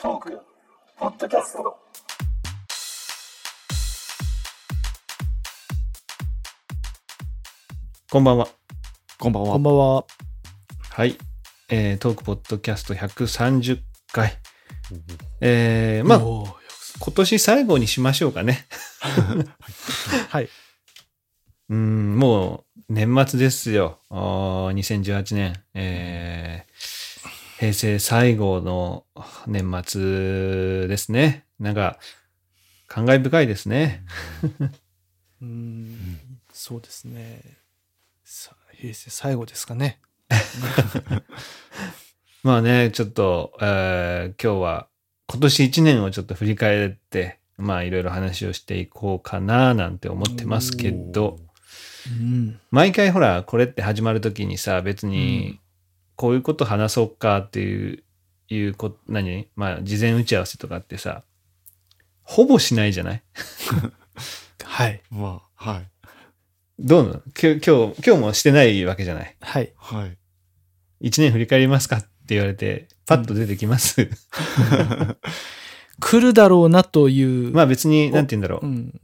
トークポッドキャストこんばんは。こんばんは。こんばんは。はい。えートークポッドキャスト130回。えー、まあ、おー今年最後にしましょうかね。はい。うん、もう年末ですよ。あー2018年。えー平成最後の年末ですね。なんか、感慨深いですね。うーん、そうですね。さ平成最後ですかね。まあね、ちょっと、えー今日は今年1年をちょっと振り返って、まあいろいろ話をしていこうかななんて思ってますけど、うん。毎回ほら、これって始まるときにさ、別にこういうこと話そうかっていう、いうこ何？まあ事前打ち合わせとかってさ、ほぼしないじゃない？はい。まあ、はい。どうなの？今日、今日、今日もしてないわけじゃない？はい。はい。1年振り返りますかって言われて、パッと出てきます？来るだろうなという、まあ別に、なんて言うんだろう。うん、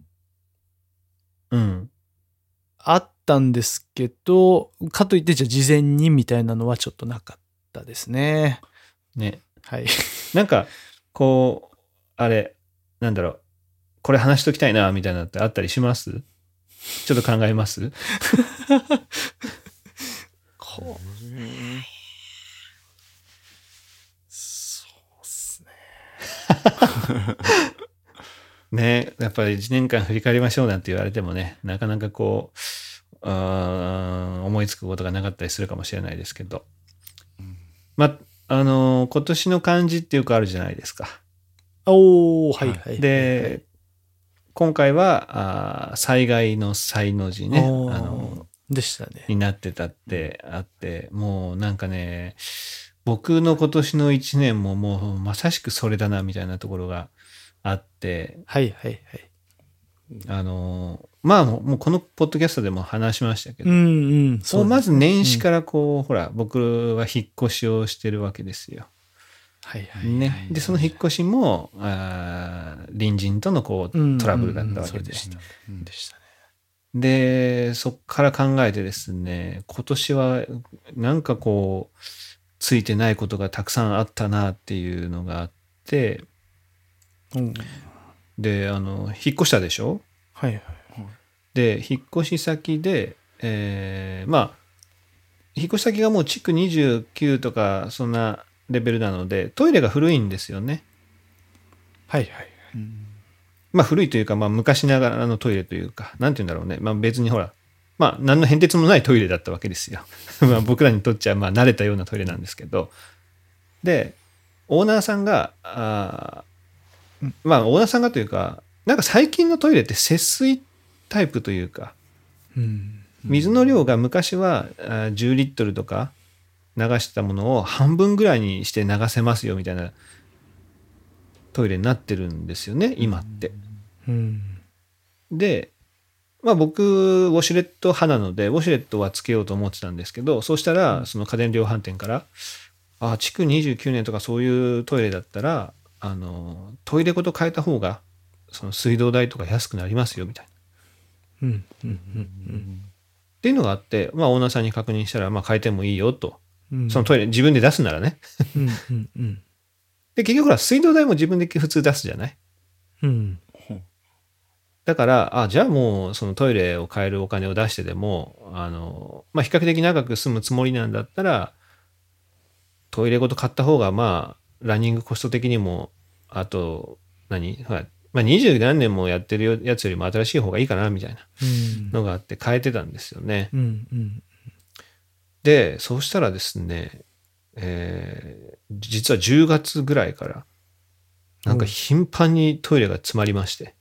うん。あったんですけど、かといってじゃあ事前にみたいなのはちょっとなかったですね。ね。はい。なんか、こう、あれ、なんだろう、これ話しときたいな、みたいなのってあったりします？ちょっと考えます？こうえーそうっすね。ねやっぱり1年間振り返りましょうなんて言われてもね、なかなかこう、思いつくことがなかったりするかもしれないですけど。ま、あのー今年の漢字ってよくあるじゃないですか。おー、はいはいはい。で、今回は、あー災害の災の字ね、あおーのでしたね。になってたってあって、もうなんかね、僕の今年の一年ももうまさしくそれだなみたいなところがあって、はいはいはい。あの、まあもうこのポッドキャストでも話しましたけど、うんうん。そうですまず年始からこう、ほら、僕は引っ越しをしてるわけですよ。はいはい。ね。で、その引っ越しも、あー隣人とのこう、うんトラブルだったわけでしたうんでしたね。で、そっから考えてですね、今年はなんかこう、ついてないことがたくさんあったなっていうのがあって、うん。で、あの、引っ越したでしょ？はいはい。で、引っ越し先で、えーまあ、引っ越し先がもう築29とか、そんなレベルなので、トイレが古いんですよね。はいはい。まあ古いというか、まあ昔ながらのトイレというか、なんて言うんだろうね。まあ別にほら、まあ何の変哲もないトイレだったわけですよ。まあ僕らにとっちゃまあ慣れたようなトイレなんですけど。で、オーナーさんが、あーまあオーナーさんがというか、なんか最近のトイレって節水タイプというか、うん。水の量が昔はあー10リットルとか流してたものを半分ぐらいにして流せますよみたいなトイレになってるんですよね、今って。うん。で、まあ僕、ウォシュレット派なので、ウォシュレットはつけようと思ってたんですけど、そうしたら、その家電量販店から、あ、築29年とかそういうトイレだったら、あの、トイレごと変えた方が、その水道代とか安くなりますよ、みたいな。うん。うん。うん。っていうのがあって、まあオーナーさんに確認したら、まあ変えてもいいよと。うん。そのトイレ自分で出すならね。うん。うん。うん。で、結局ほら、水道代も自分で普通出すじゃない？うん。だから、あ、じゃあもうそのトイレを変えるお金を出してでも、あの、まあ、比較的長く住むつもりなんだったら、トイレごと買った方が、まあ、ランニングコスト的にも、あと、何？はい。まあ、二十何年もやってるやつよりも新しい方がいいかな、みたいなうん。のがあって変えてたんですよね。うん。うん。で、そうしたらですね、えー実は10月ぐらいから、なんか頻繁にトイレが詰まりまして。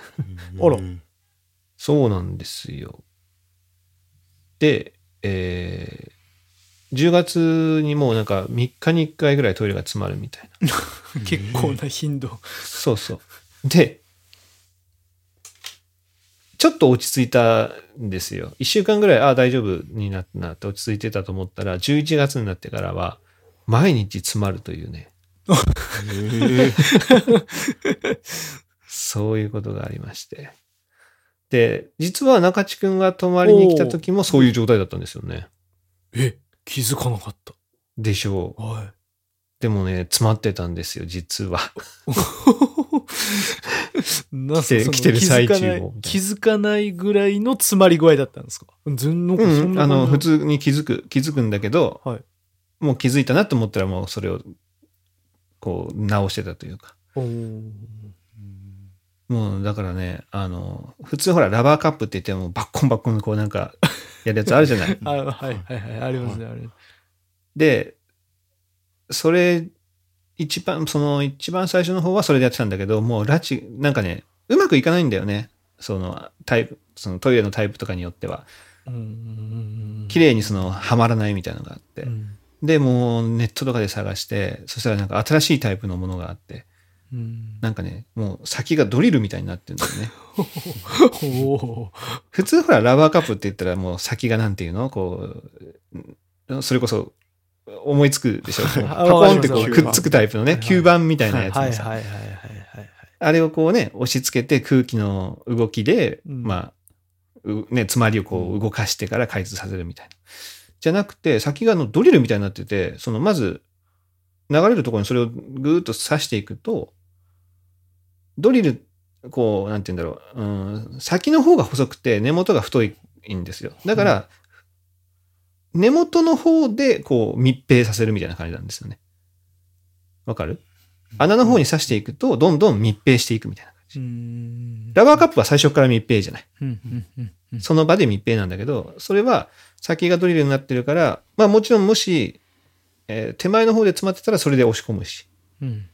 あらそうなんですよ。で、えー10月にもうなんか3日に1回ぐらいトイレが詰まるみたいな。結構な頻度。そうそう。で、ちょっと落ち着いたんですよ。1週間ぐらい、ああ、大丈夫になったなって落ち着いてたと思ったら、11月になってからは、毎日詰まるというね。そういうことがありまして。で、実は中地くんが泊まりに来た時もそういう状態だったんですよね。え、気づかなかっでしょうた。。はい。でもね、詰まってたんですよ、実は。なん来て来てる最中も気づかないぐらいの詰まり具合だったんですか？全なんかそうんあの、普通。通に気づく、気づくんだけど、はいもう気づいたなと思ったらもうそれを、こう、直してたというか。もう、だからね、あの、普通ほら、ラバーカップって言っても、バッコンバッコンこうなんか、やるやつあるじゃない。あはいはいはい。ありますね、あります。で、それ、一番、その一番最初の方はそれでやってたんだけど、もう拉致、なんかね、うまくいかないんだよね。そのタイプ、そのトイレのタイプとかによっては。綺麗にその、はまらないみたいなのがあって。うんで、もうネットとかで探して、そしたらなんか新しいタイプのものがあって、うんなんかね、もう先がドリルみたいになってるんだよね。普通ほら、ラバーカップって言ったらもう先がなんていうの？こう、それこそ思いつくでしょ。パコンってこうくっつくタイプのね、はい吸盤みたいなやつはいでさ。はいはいはいはいはい。あれをこうね、押し付けて空気の動きで、うんまあ、うね、詰まりをこう動かしてから開通させるみたいな。じゃなくて、先があのドリルみたいになってて、そのまず、流れるところにそれをぐーっと刺していくと、ドリル、こう、なんて言うんだろう、うん、先の方が細くて根元が太いんですよ。だから、根元の方でこう密閉させるみたいな感じなんですよね。わかる？穴の方に刺していくと、どんどん密閉していくみたいな感じ。うんラバーカップは最初から密閉じゃない。その場で密閉なんだけど、それは先がドリルになってるから、まあもちろんもし、えー手前の方で詰まってたらそれで押し込むし。うん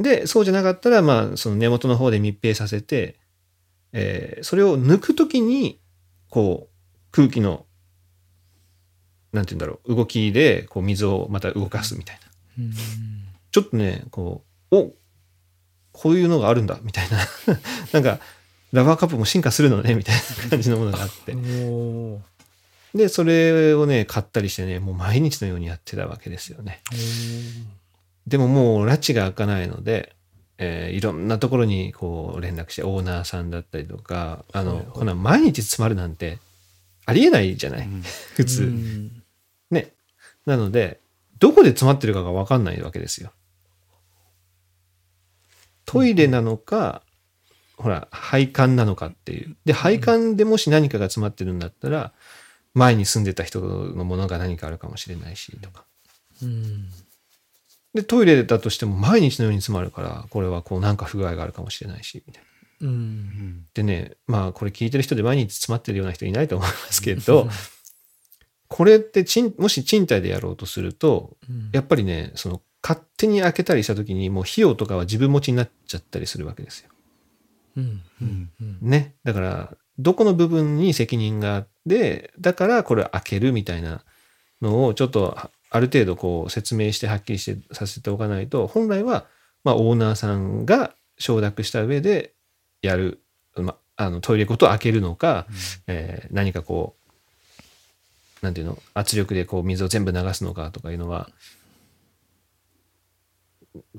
で、そうじゃなかったら、まあその根元の方で密閉させて、えーそれを抜くときに、こう、空気の、なんて言うんだろう、動きで、こう水をまた動かすみたいな。うんちょっとね、こう、おこういうのがあるんだ、みたいな。なんか、ラバーカップも進化するのね、みたいな感じのものがあって。で、それをね、買ったりしてね、もう毎日のようにやってたわけですよね。でももう、拉致が開かないので、えーいろんなところにこう連絡して、オーナーさんだったりとか、あの、はいはいこんな毎日詰まるなんて、ありえないじゃない、普通。うんね。なので、どこで詰まってるかがわかんないわけですよ。トイレなのか、ほら、配管なのかっていう。で、配管でもし何かが詰まってるんだったら、前に住んでた人のものが何かあるかもしれないし、とか。うんで、トイレだとしても毎日のように詰まるから、これはこうなんか不具合があるかもしれないし、みたいな。うんでね、まあこれ聞いてる人で毎日詰まってるような人いないと思いますけど、これって賃もし賃貸でやろうとすると、うんやっぱりね、その勝手に開けたりした時にもう費用とかは自分持ちになっちゃったりするわけですよ。うんうんうんね。だから、どこの部分に責任があって、だからこれ開けるみたいなのをちょっとあある程度こう説明してはっきりしてさせておかないと、本来はまあオーナーさんが承諾した上でやる、まあ、あのトイレごと開けるのか、えー何かこう、なんていうの、圧力でこう水を全部流すのかとかいうのは、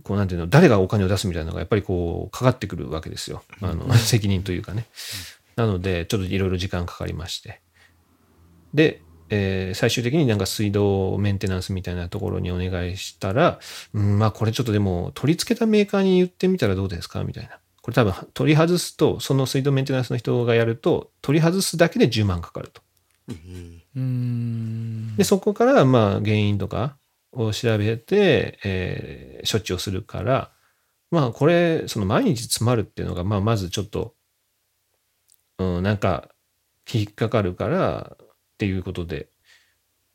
こうなんていうの、誰がお金を出すみたいなのがやっぱりこうかかってくるわけですよ。あの、責任というかね。なので、ちょっといろいろ時間かかりまして。で、えー最終的になんか水道メンテナンスみたいなところにお願いしたら、うん、まあこれちょっとでも取り付けたメーカーに言ってみたらどうですか？みたいな。これ多分取り外すと、その水道メンテナンスの人がやると、取り外すだけで10万かかると。うんで、そこからまあ原因とかを調べて、えー処置をするから、まあこれ、その毎日詰まるっていうのが、まあまずちょっと、うん、なんか引っかかるからっていうことで、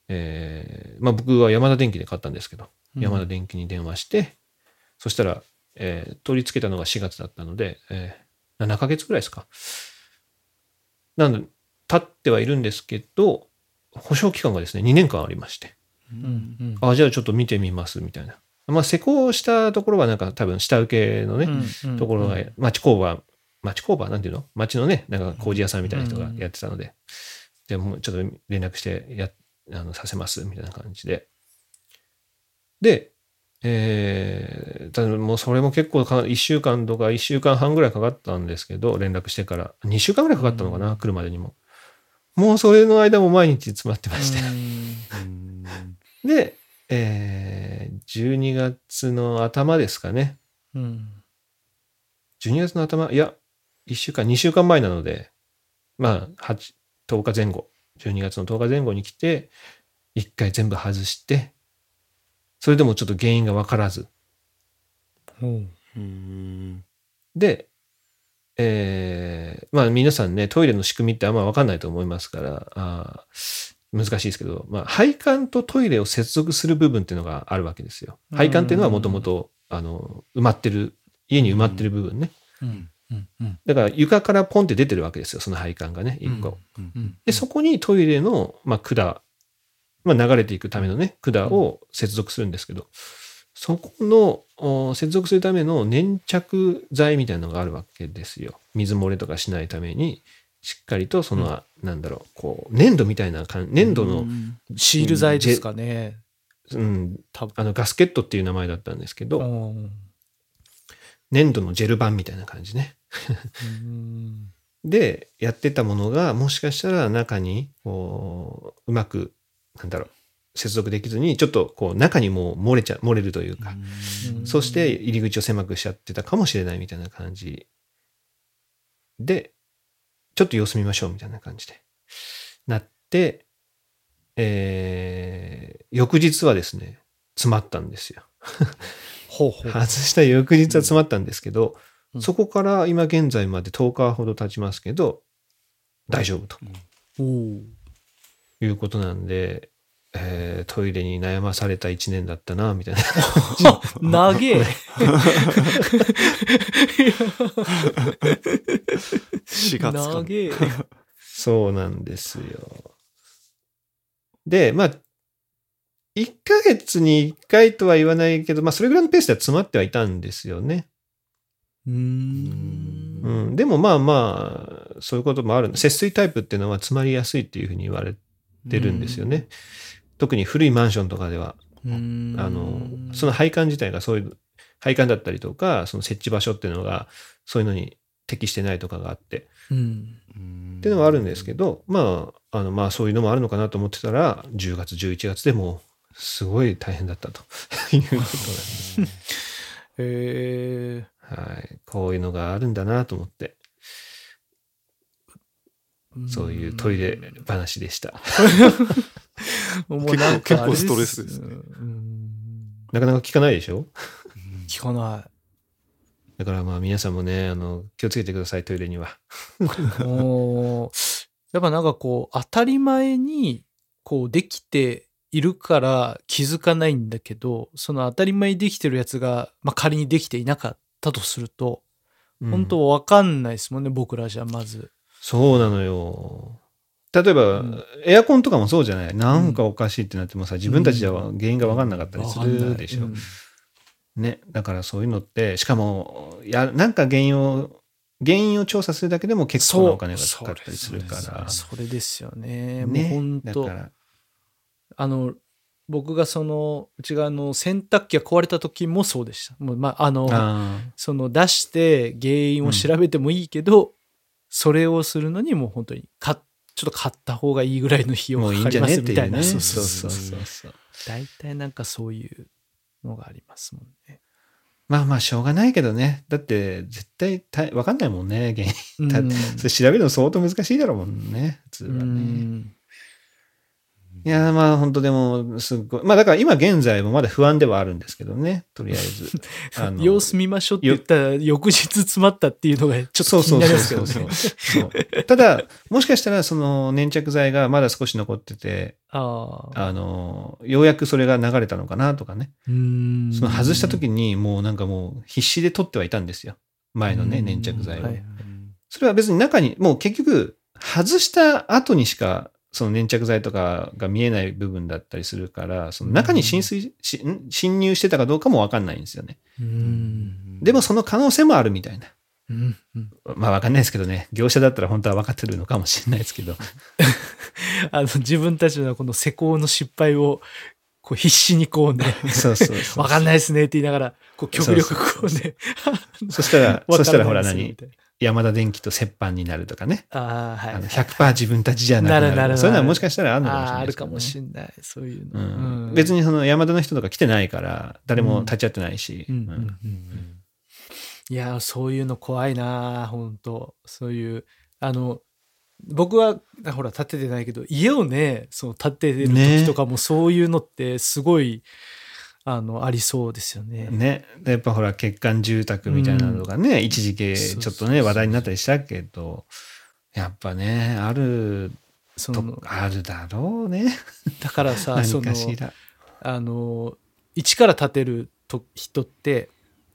えーまあ僕は山田電機で買ったんですけど、山田電機に電話して、そしたら、えー取り付けたのが4月だったので、えー7ヶ月ぐらいですか。なので、経ってはいるんですけど、保証期間がですね、2年間ありまして。うんうんあ、じゃあちょっと見てみます、みたいな。まあ、施工したところはなんか多分下請けのね、うんところが、町工場、町工場？なんていうの？町のね、なんか工事屋さんみたいな人がやってたので、でもうちょっと連絡してや、あの、させます、みたいな感じで。で、えー、ただもうそれも結構か、1週間とか1週間半ぐらいかかったんですけど、連絡してから。2週間ぐらいかかったのかな、来るまでにも。もうそれの間も毎日詰まってましたよ。うん で、えー、12月の頭ですかね。うん。12月の頭、いや、1週間、2週間前なので、まあ、8 10日前後、12月の10日前後に来て、1回全部外して、それでもちょっと原因が分からず。うん。うんで、えーまあ皆さんね、トイレの仕組みってあんま分かんないと思いますから、あー難しいですけど、まあ、配管とトイレを接続する部分っていうのがあるわけですよ。配管っていうのはもともと、あの、埋まってる、家に埋まってる部分ね。うん。うん。うん。だから床からポンって出てるわけですよ、その配管がね、一個。うんうん。で、そこにトイレの、まあ、管、まあ、流れていくためのね、管を接続するんですけど、そこのお接続するための粘着剤みたいなのがあるわけですよ。水漏れとかしないために、しっかりとその、なんだろう、こう、粘土みたいな感粘土の、シール剤ですかね。うん、多分。あの、ガスケットっていう名前だったんですけど、うん粘土のジェル板みたいな感じね。うん。で、やってたものが、もしかしたら中に、こう、うまく、なんだろう、接続できずに、ちょっとこう、中にもう漏れちゃ、漏れるというか、うん。そして入り口を狭くしちゃってたかもしれないみたいな感じ。で、ちょっと様子見ましょうみたいな感じで、なって、えー、翌日はですね、詰まったんですよ。ほうほう。外した翌日は詰まったんですけど、うん。そこから今現在まで10日ほど経ちますけど、大丈夫とおー。いうことなんで、えートイレに悩まされた1年だったな、みたいな。長え。4月か長え。そうなんですよ。で、まあ、1ヶ月に1回とは言わないけど、まあ、それぐらいのペースでは詰まってはいたんですよね。うーん。うん。でもまあまあ、そういうこともある。節水タイプっていうのは詰まりやすいっていうふうに言われてるんですよね。特に古いマンションとかでは、うん。あの、その配管自体がそういう、配管だったりとか、その設置場所っていうのが、そういうのに適してないとかがあって、うん。っていうのはあるんですけど、まあ、あの、まあそういうのもあるのかなと思ってたら、10月、11月でもう、すごい大変だったということなんです。へえ。はい。こういうのがあるんだなと思って、そういうトイレ話でした。結構結構ストレスですねうんなかなか聞かないでしょ？聞かなだからまあ皆さんもね、あの、気をつけてください、トイレには。い。もう、やっぱなんかこう、当たり前に、こう、できているから気づかないんだけど、その当たり前にできてるやつが、まあ仮にできていなかったとすると、うん本当わかんないですもんね、僕らじゃまず。そうなのよ。例えば、うんエアコンとかもそうじゃない？なんかおかしいってなってもさ、自分たちでは原因が分かんなかったりするでしょ？うんね。だからそういうのって、しかも、や、なんか原因を、原因を調査するだけでも結構なお金がかかったりするから。それですよね。もうね。本当だから、あの、僕がその、うちがあの、洗濯機が壊れた時もそうでした。もう、まあ、あの、あその出して原因を調べてもいいけど、それをするのにもう本当にか、ちょっと買った方がいいぐらいの費あ、用もういいんじゃがかかりま。すみたいな。そそううそそううそうう。そう。大体なんかそういうのがありますもんね。まあまあ、しょうがないけどね。だって、絶対た、分かんないもんね、原因。だうんそれ調べるの相当難しいだろうもんね、普通はうね。んいや、まあ本当でも、すっごい。まあだから今現在もまだ不安ではあるんですけどね、とりあえず。あの様子見ましょうって言ったら翌日詰まったっていうのがちょっと気にそうそうなりますけどそうそうね。そうただ、もしかしたらその粘着剤がまだ少し残ってて、ああ。あの、ようやくそれが流れたのかなとかね。うんその外した時にもうなんかもう必死で取ってはいたんですよ。前のね、うん粘着剤を。はいそれは別に中に、もう結局、外した後にしか、その粘着剤とかが見えない部分だったりするから、その中に浸水し、ん？侵入してたかどうかもわかんないんですよね。うん。でもその可能性もあるみたいな。うんうんまあわかんないですけどね。業者だったら本当は分かってるのかもしれないですけど。あの自分たちのこの施工の失敗をこう必死にこうね、そうそう。わかんないですねって言いながら、こう極力こうね、そしたら、わそしたらほから何？山田電機と折半になるとかね。なああ、はい。あの100%自分たちじゃなくなる。なるなるそういうのはもしかしたらあるのかもしれないあるかもれしんない。そういうの。うんうん別にその山田の人とか来てないから、誰も立ち会ってないし。いや、そういうの怖いな本当そういう、あの、僕は、あほら、建ててないけど、家をね、その建ててる時とかもそういうのってすごい、あの、ありそうですよね。ね。でやっぱほら、欠陥住宅みたいなのがね、一時期ちょっとね、話題になったりしたけど、やっぱね、あるとその、あるだろうね。だからさ、何そのか、しら。あの、一から建てると人って、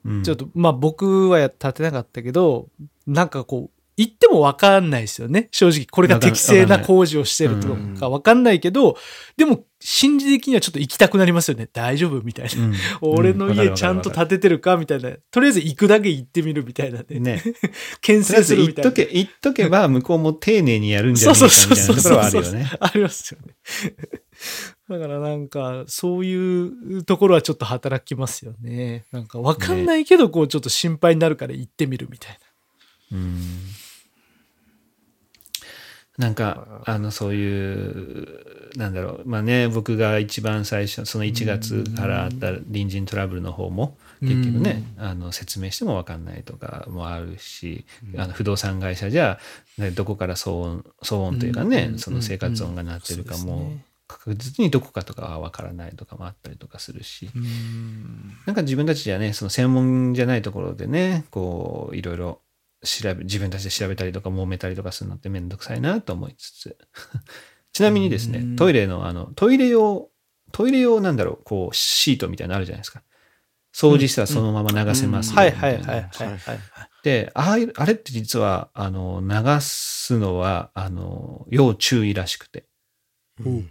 うんちょっと、まあ僕はや建てなかったけど、なんかこう、言っても分かんないですよね。正直、これが適正な工事をしてるとか分かんないけど、でも、心理的にはちょっと行きたくなりますよね。大丈夫みたいな。うん俺の家ちゃんと建ててるかみたいな。とりあえず行くだけ行ってみるみたいなね。ね。牽とりあえず制するみたいな。言っとけ、言っとけば、向こうも丁寧にやるんじゃないかそうそうみたいなところはあそうそうるよね。ありますよね。だからなんか、そういうところはちょっと働きますよね。なんかわかんないけど、こうちょっと心配になるから行ってみるみたいうんなんか、あの、そういう、なんだろう、まあね、僕が一番最初、その1月からあった隣人トラブルの方も、結局ね、あの、説明しても分かんないとかもあるし、あの不動産会社じゃ、ね、どこから騒音、騒音というかね、うん。その生活音が鳴ってるかも確実にどこかとかは分からないとかもあったりとかするし。なんか自分たちじゃね、その専門じゃないところでね、こう、いろいろ調べ、自分たちで調べたりとか揉めたりとかするのってめんどくさいなと思いつつ。ちなみにですねうん、トイレの、あの、トイレ用、トイレ用なんだろう、こう、シートみたいなのあるじゃないですか。掃除したらそのまま流せますよはいはいいはいはいはい。で、ああれって実は、あの、流すのは、あの、要注意らしくて。うん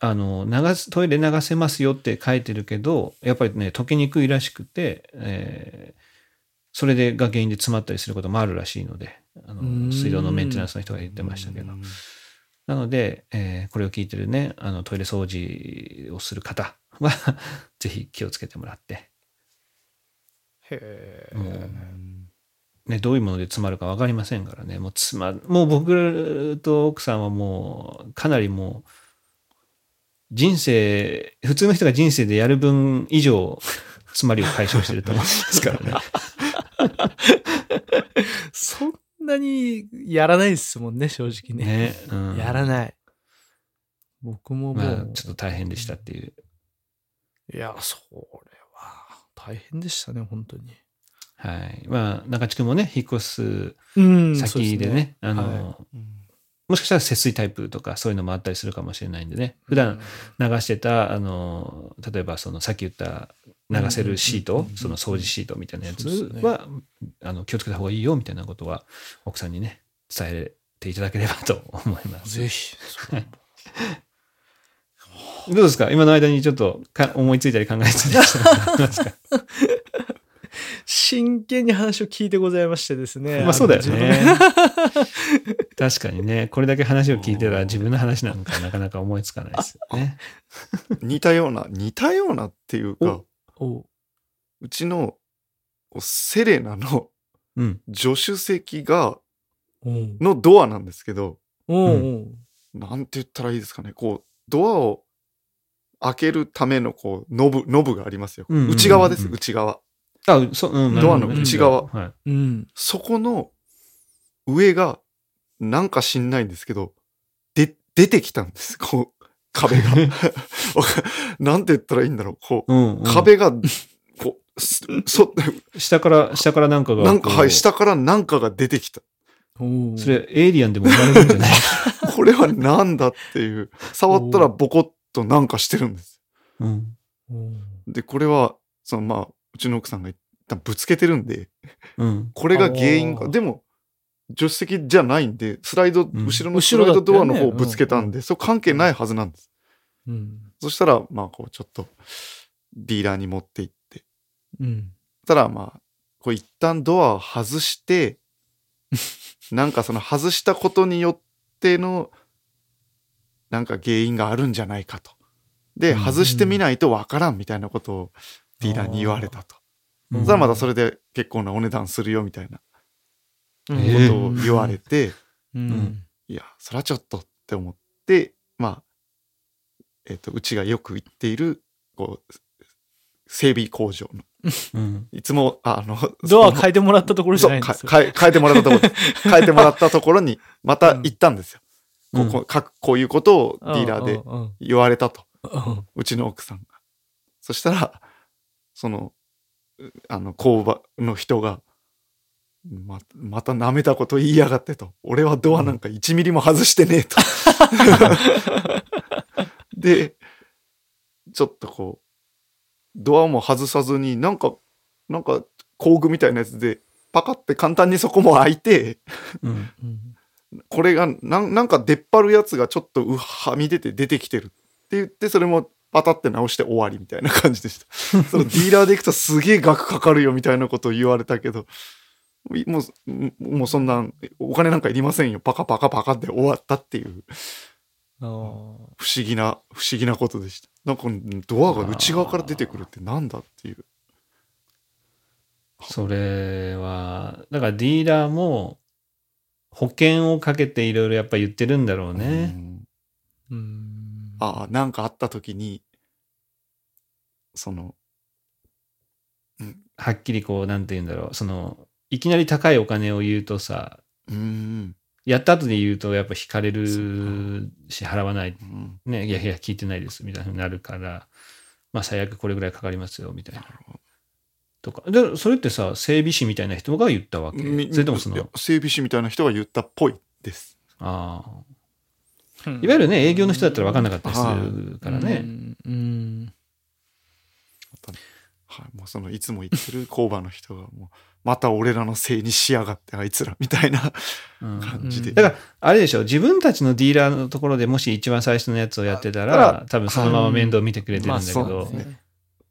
あの、流す、トイレ流せますよって書いてるけど、やっぱりね、溶けにくいらしくて、えーそれでが原因で詰まったりすることもあるらしいので、あの水道のメンテナンスの人が言ってましたけど。なので、えーこれを聞いてるね、あの、トイレ掃除をする方は、ぜひ気をつけてもらって、へえ。ね、どういうもので詰まるか分かりませんからね、もう詰まる、もう僕と奥さんはもう、かなりもう、人生、普通の人が人生でやる分以上、詰まりを解消してると思いますからね。そんなにやらないですもんね、正直ね。ね。うん、やらない。僕ももう、まあ、ちょっと大変でしたっていう。いや、それは大変でしたね、本当に。はい。まあ、中地君もね、引っ越すうん先でね、あの、はもしかしたら節水タイプとかそういうのもあったりするかもしれないんでね、普段流してた、あの、例えばそのさっき言った流せるシートその掃除シートみたいなやつそうですねは、あの気をつけた方がいいよみたいなことは、奥さんにね、伝えていただければと思います。ぜひ。どうですか？今の間にちょっとか思いついたり考えついたりした真剣に話を聞いてございましてですね。まあそうだよね。確かにね、これだけ話を聞いてたら自分の話なんかなかなか思いつかないですよね。似たような、似たようなっていうか、おうちのセレナのうん。助手席が、おのドアなんですけど、おうなんて言ったらいいですかね、こう、ドアを開けるための、こう、ノブ、ノブがありますよ。うんうんうんうん内側です、内側。あ、そう、うん、ドアの内側はい。うん。そこの上が、なんか知んないんですけど、で、出てきたんです、こう、壁が。なんて言ったらいいんだろう、こう、うん、うん壁が、こう、すそ、下から、下からなんかが。なんか、はい、下からなんかが出てきた。おそれ、エイリアンでも生まれるんじゃない？これはなんだっていう、触ったらボコッとなんかしてるんです。うん。おで、これは、そのまあ、うちの奥さんが一旦ぶつけてるんで、うん。これが原因か。でも、助手席じゃないんで、スライド、ん後ろのスライドドアの方をぶつけたん後で、そう関係ないはずなんです。うん。そしたら、まあ、こう、ちょっと、ディーラーに持って行って。うん。たら、まあ、こう、一旦ドアを外して、なんかその外したことによっての、なんか原因があるんじゃないかと。で、うん外してみないとわからんみたいなことをディーラーに言われたと。うんそしたらまたそれで結構なお値段するよみたいなことを言われて、うん。いや、それはちょっとって思って、まあ、えっ、と、うちがよく行っている、こう、整備工場の、うんいつも、あの、ドア変えてもらったところじゃないんですよ。そうか変え変えてもらったところ 変えてもらったところに、また行ったんですよ。うんここかこういうことをディーラーで言われたと。うんうちの奥さんが。そしたら、その、うあの、工場の人が、ま、また舐めたこと言いやがってと。俺はドアなんか1ミリも外してねえと。で、ちょっとこう、ドアも外さずに、なんか、なんか工具みたいなやつで、パカって簡単にそこも開いて、うんうん これがなんなんか出っ張るやつがちょっとうはみ出て出てきてるって言ってそれもパタって直して終わりみたいな感じでした そのディーラーで行くとすげえ額かかるよみたいなことを言われたけどもうもうそんなんお金なんかいりませんよ。パカパカパカって終わったっていう。不思議な不思議なことでした。なんかドアが内側から出てくるってなんだっていう。それは、だからディーラーも保険をかけていろいろやっぱ言ってるんだろううね。ん。うん。ああなんかあった時にそのはっきりこう、なんて言うんだろう。その、いきなり高いお金を言うとさ、うんやった後で言うとやっぱ引かれそるし払わない。うんね、いやいや聞いてないですみたいになるから、まあ最悪これぐらいかかりますよみたいな。とか。で、それってさ、整備士みたいな人が言ったわけ？みそれともその整備士みたいな人が言ったっぽいです。ああ。うんいわゆるね、営業の人だったら分かんなかったりするからね。うんうんはい、もうそのいつも言ってる工場の人がもうまた俺らのせいにしやがってあいつらみたいなうん。感じで、だから、あれでしょ、自分たちのディーラーのところでもし一番最初のやつをやってたあら、多分そのまま面倒見てくれてるんだけまあどそう、ね。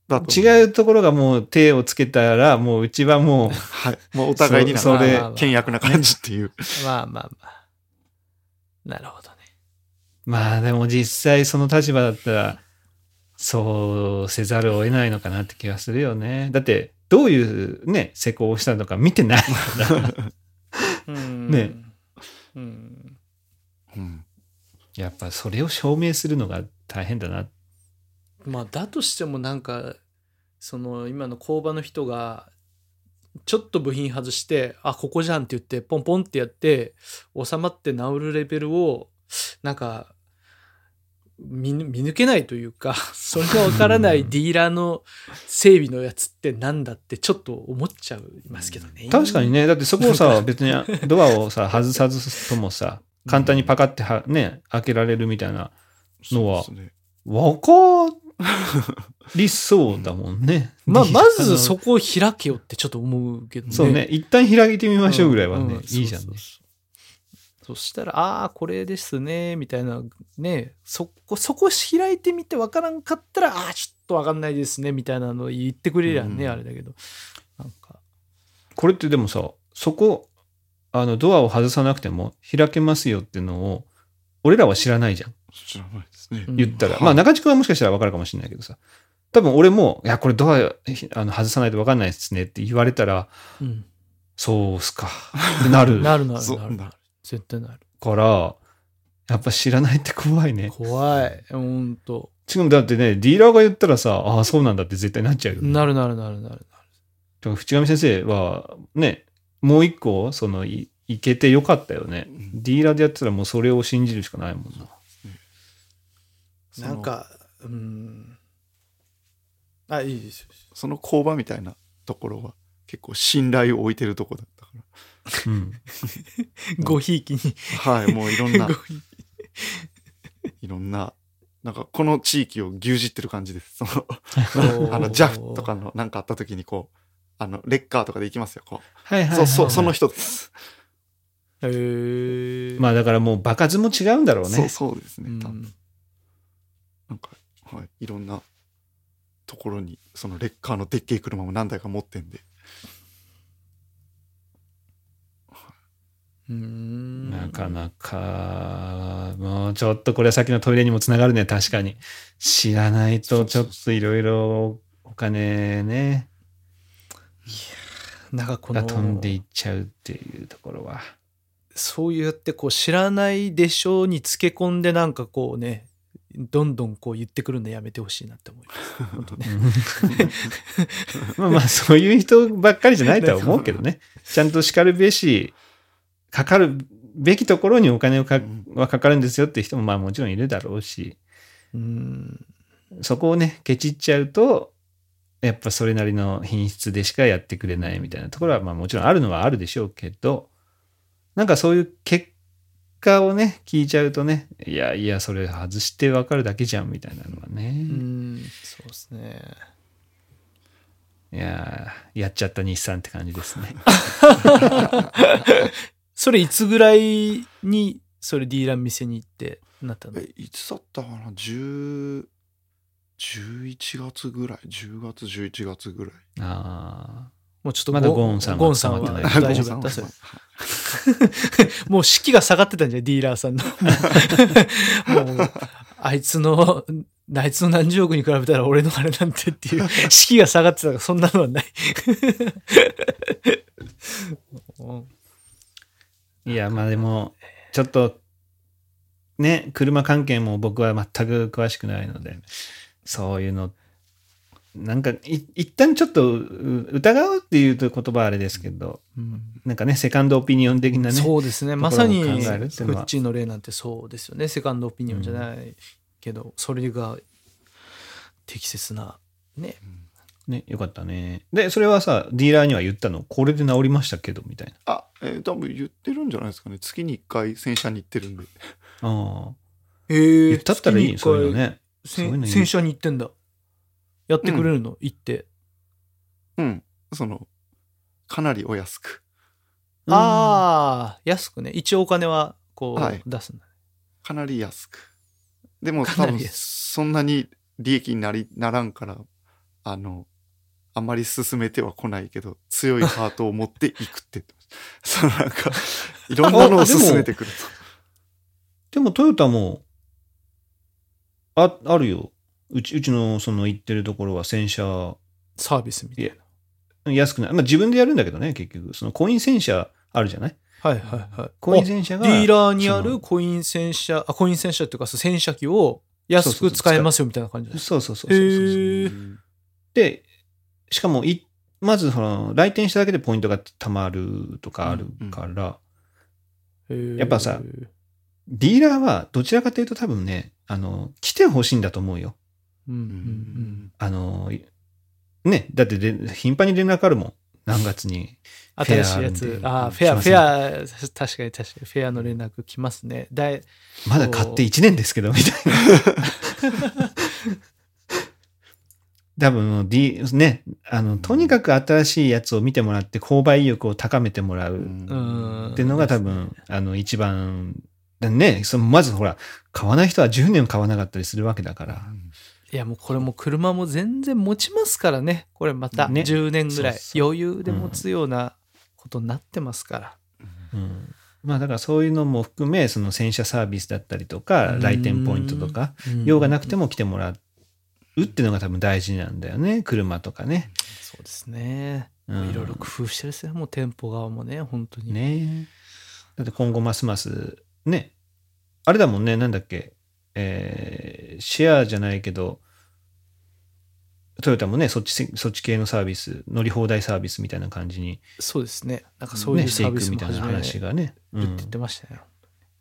だと違うところがもう手をつけたら、もううちはもう、はい、もうお互いにそ それまあまあまあ。険悪な感じっていう、まあまあまあ。なるほどね。まあでも実際その立場だったら、そうせざるを得ないのかなって気がするよね。だって、どういうね、施工をしたのか見てないから。うんねうん。うんやっぱそれを証明するのが大変だな。まあだとしてもなんかその今の工場の人がちょっと部品外してあここじゃんって言ってポンポンってやって収まって治るレベルをなんか見ぬ見抜けないというか それがわからないディーラーの整備のやつってなんだってちょっと思っちゃいますけどね。確かにね、だってそこをさ、別にドアをさ、外さずともさ、簡単にパカってはね、開けられるみたいなのはわかりそうだもんね。まあ、まずそこを開けよってちょっと思うけどね。そうね、一旦開いてみましょうぐらいはね、いいじゃんねそしたら、ああー、これですね、みたいな、ね、そこ、そこ開いてみて分からんかったら、ああ、ちょっと分かんないですね、みたいなの言ってくれりゃね、うんあれだけど。なんか、これってでもさ、そこ、あの、ドアを外さなくても開けますよっていうのを、俺らは知らないじゃん。知らないですね、うん言ったら。はいまあ、中地君はもしかしたら分かるかもしれないけどさ。多分俺も、いや、これドアあの外さないと分かんないですねって言われたら、うん。そうっすか。ってなる なるなるなる。絶対なる。から、やっぱ知らないって怖いね。怖い。ほんと。しかもだってね、ディーラーが言ったらさ、ああ、そうなんだって絶対なっちゃうよ、ね。なるなるなるなるなる。でも淵上先生は、ね、もう一個、その、いいけてよかったよね。うんディーラーでやってたらもうそれを信じるしかないもんな。そのなんか、うん。あ、いいですよ。その工場みたいなところは結構信頼を置いてるとこだったかうん。ごひいきに。らはいもういろんな。いいろんな。なんかこの地域を牛耳ってる感じです。その きあの JAF とかのなんかあった時にこうあのレッカーとかで行きますよこはいはいはい、その人です、へえ。まあだからもう場数も違うんだろうね。そう。そうですね、うん。多分。なんか、はい、いろんなところにそのレッカーのでっけえ車も何台か持ってんでうーん。なかなか、もうちょっとこれはさっきのトイレにもつながるね、確かに。知らないとちょっといろいろお金ね、なんかこの、が飛んでいっちゃうっていうところは。そうやってこう知らないでしょうにつけ込んでなんかこうね、どんどんこう言ってくるのやめてほしいなって思います。ね。まあまあそういう人ばっかりじゃないとは思うけどね。ちゃんと叱るべし、かかるべきところにお金をかはかかるんですよって人もまあもちろんいるだろうし、うん。そこをね、ケチっちゃうと、やっぱそれなりの品質でしかやってくれないみたいなところはまあもちろんあるのはあるでしょうけど、なんかそういう結果をね、聞いちゃうとね、いやいや、それ外してわかるだけじゃんみたいなのはね。うん。そうですね。いやーやっちゃった日産って感じですね。それいつぐらいに、それディーラー店に行ってなったの？えいつだったかな？10 11月ぐらい？10月11月ぐらい。あもうちょっとまだゴーンさんはゴーンさんは捕まってない。大丈夫だった。それ。もう士気が下がってたんじゃん、ディーラーさんの。もう、あいつの、あいつの何十億に比べたら俺のあれなんてっていう、士気が下がってたからそんなのはない。いや、まあでも、ちょっと、ね、車関係も僕は全く詳しくないので、そういうの、なんか、い一旦ちょっとう疑うっていうと言葉はあれですけど、うんなんかね、セカンドオピニオン的なね。そうですね。まさに、考フッチーの例なんてそうですよね。セカンドオピニオンじゃないけど、それが適切な、ね。ね、よかったね。で、それはさ、ディーラーには言ったの、これで治りましたけど、みたいな。あ、えー多分言ってるんじゃないですかね。月に1回洗車に行ってるんで。ああ。え言ったったらいい、そういうのね。そういうのいい洗車に行ってんだ。やってくれるの、行って。うん。その、かなりお安く。ああ、安くね。一応お金は、こう、はい出すんだ。かなり安く。でも多分、そんなに利益になり、ならんから、あの、あんまり進めては来ないけど、強いハートを持っていくって。そのなんか、いろんなのを進めてくるでもトヨタも、あ、あるよ。うち、うちのその行ってるところは洗車サービスみたいな。安くない。まあ自分でやるんだけどね、結局。そのコイン洗車あるじゃない？はいはいはい。コイン洗車が。ディーラーにあるコイン洗車、あ、コイン洗車っていうか、洗車機を安く使えますよみたいな感じ。そうそうそうそうそうへと。ーで、しかもい、まずその、来店しただけでポイントが貯まるとかあるから、へーやっぱさディーラーはどちらかというと多分ね、あの、来てほしいんだと思うよ。うんううんんあの、ね、だってで頻繁に連絡あるもん。何月に。新しいや。つああ、フェア、フェア、確かに確かに、フェアの連絡来ますね。だいまだ買って1年ですけど、みたいな。多分、D、ね、あの、とにかく新しいやつを見てもらって、購買意欲を高めてもらううん。っていうのが多分、あの、一番、ね、そのまずほら、買わない人は10年買わなかったりするわけだから。いやもうこれも車も全然持ちますからね。これまたね。10年ぐらい余裕で持つようなことになってますから。うん。まあだからそういうのも含め、その洗車サービスだったりとか、来店ポイントとか、うん。用がなくても来てもらうっていうのが多分大事なんだよね。車とかね。そうですね。うんいろいろ工夫してるですよ。もう店舗側もね、本当に。ねだって今後ますます、ね。あれだもんね、なんだっけ。えーシェアじゃないけど、トヨタもね、そっちせ、そっち系のサービス、乗り放題サービスみたいな感じに、そうですね。なんかそういね、うサービスみたいな話がね。うんって言ってましたよ。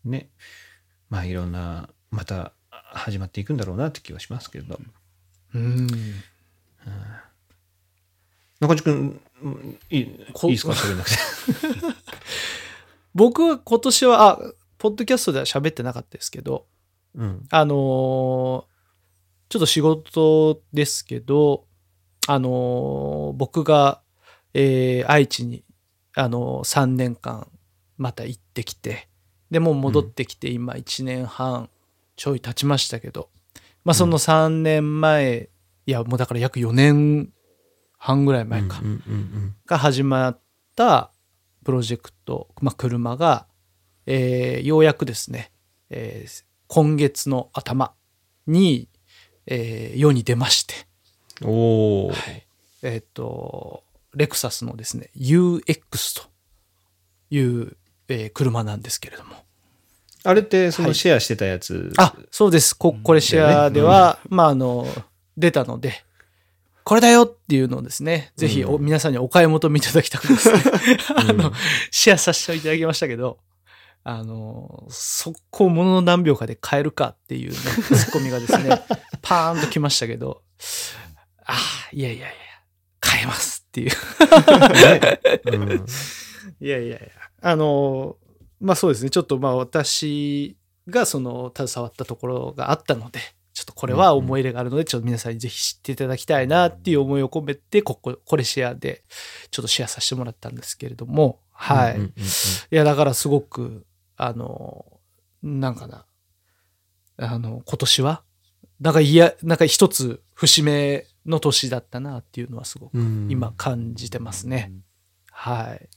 ね。まあいろんな、また始まっていくんだろうなって気はしますけど。うん。中地君、うんいいいこいですか？喋んなくて。僕は今年は、あ、ポッドキャストでは喋ってなかったですけど、うん。あのーちょっと仕事ですけど、あのー僕が、えー愛知に、あのー3年間また行ってきて、でもう戻ってきて今1年半ちょい経ちましたけど、まあその3年前、いやもうだから約4年半ぐらい前か、うんうんうんが始まったプロジェクト、まあ、車がえーようやくですね、えー今月の頭に、えー世に出まして、おお、えっ、と、レクサスのですね、UX という、えー車なんですけれども。あれってそはい。のシェアしてたやつ、あ、そうです。ここれシェアでは、まあ、あの、出たので、これだよっていうのをですね、ぜひお、皆さんにお買い求めいただきたくです。ね、あの、シェアさせていただきましたけど、あの、速攻ものの何秒かで買えるかっていうね、ツッコミがですね、パーンときましたけど、ああ、いやいやいや、買えますっていう。ね。うん。いやいやいや。あの、まあそうですね。ちょっとまあ私がその携わったところがあったので、ちょっとこれは思い入れがあるので、ちょっと皆さんにぜひ知っていただきたいなっていう思いを込めて、ここ、これシェアでちょっとシェアさせてもらったんですけれども、はい。うんうんうんいや、だからすごく、あの、なんかな、あの、今年は、なんかいや、なんか一つ節目の年だったなっていうのはすごくうん今感じてますね。はい。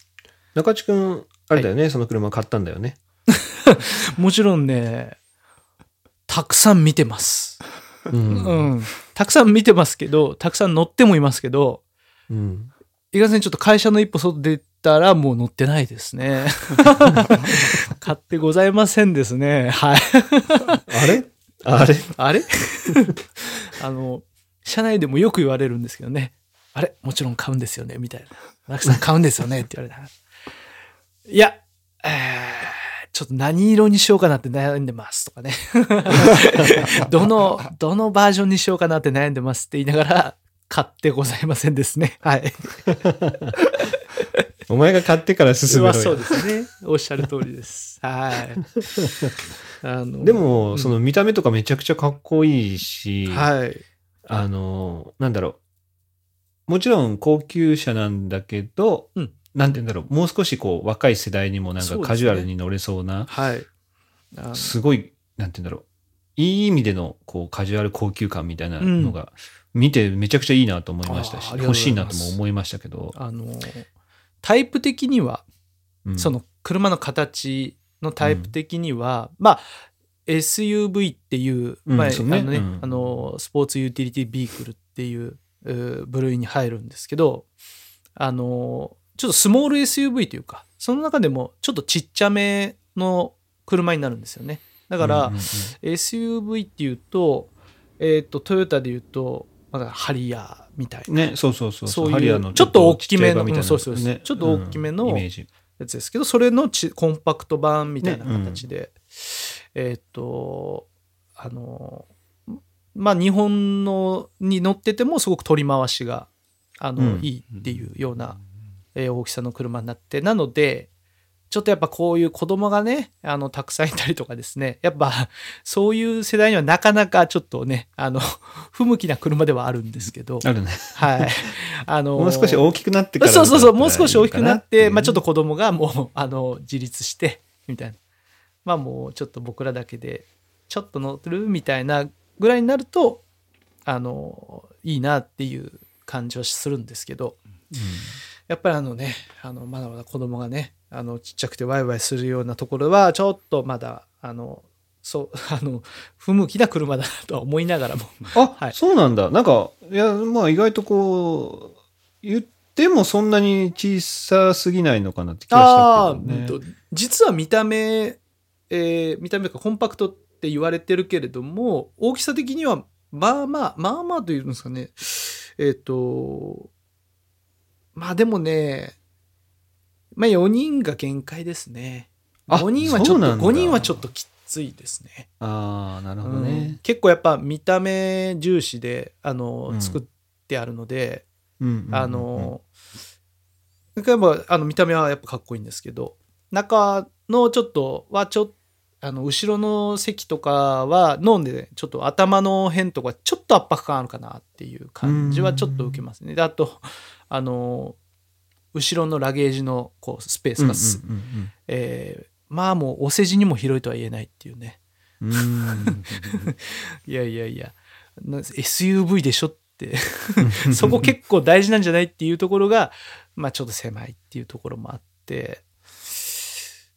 中地君、あれだよね、その車買ったんだよね。もちろんね、たくさん見てます。うんうん。たくさん見てますけど、たくさん乗ってもいますけど、うんいかんせんちょっと会社の一歩外出たらもう乗ってないですね。買ってございませんですね。はい。あれ？あれ？あれ？あの、社内でもよく言われるんですけどね。あれ？もちろん買うんですよねみたいな。マキさん買うんですよねって言われたら。いや、えーちょっと何色にしようかなって悩んでますとかね。どの、どのバージョンにしようかなって悩んでますって言いながら、買ってございませんですね。はい。お前が買ってから進めろそうですね。おっしゃる通りです。はい。あのでも、その見た目とかめちゃくちゃかっこいいし、はい。あの、なんだろう。もちろん高級車なんだけど、うんなんて言うんだろう。もう少しこう若い世代にもなんかカジュアルに乗れそうな、はい。あのすごい、なんて言うんだろう。いい意味でのこうカジュアル高級感みたいなのが、見てめちゃくちゃいいなと思いましたし、うございます欲しいなとも思いましたけど、あの、タイプ的には、うん。その車の形のタイプ的には、まあ、SUV っていう、あ、のね、うん。あの、スポーツユーティリティビークルっていう部類に入るんですけど、あの、ちょっとスモール SUV というか、その中でもちょっとちっちゃめの車になるんですよね。だから、うんうんうん。SUV っていうと、えっ、と、トヨタで言うと、まだハリアーみたいな。ね、そうそうそうそう。いうハリアーのちょっと大きめのちょっと大きめのう。やつですけど、それのちコンパクト版みたいな形で、えーっと、あの、まあ、日本のに乗っててもすごく取り回しが、あの、うん。いいっていうような、えー大きさの車になって、なので、ちょっとやっぱこういう子供がね、あの、たくさんいたりとかですね、やっぱ、そういう世代にはなかなかちょっとね、あの、不向きな車ではあるんですけど、あるね。はい。あの、もう少し大きくなってから。そうそうそう、もう少し大きくなって、まあちょっとこ子供がもう、あの、自立して、みたいな。まあもうちょっと僕らだけで、ちょっと乗ってるみたいなぐらいになると、あの、いいなっていう感じはするんですけど、やっぱりあのね、あの、まだまだ子供がね、あの、ちっちゃくてワイワイするようなところは、ちょっとまだ、あの、そう、あの、不向きな車だなとは思いながらも、あ、はいそうなんだ。なんか、いや、まあ意外とこう、言ってもそんなに小さすぎないのかなって気がああしたけどね。ー、うんと実は見た目、えー見た目がコンパクトって言われてるけれども、大きさ的には、まあまあ、まあまあというんですかね。えっ、と、まあでもね、まあ4人が限界ですね。あ5人はちょっと、そうなんだ5人はちょっときついですね。ああ、なるほどうんね。結構やっぱ見た目重視で、あの、うん作ってあるので、あ、の、やっぱあの見た目はやっぱかっこいいんですけど、中のちょっとはちょっと、あの、後ろの席とかは飲んで、ちょっと頭の辺とかちょっと圧迫感あるかなっていう感じはちょっと受けますね。で、あと、あの、後ろのラゲージのこうスペースがす、うんうんえーまあもうお世辞にも広いとは言えないっていうね。いやいやいや、な SUV でしょって、そこ結構大事なんじゃないっていうところが、まあちょっと狭いっていうところもあって、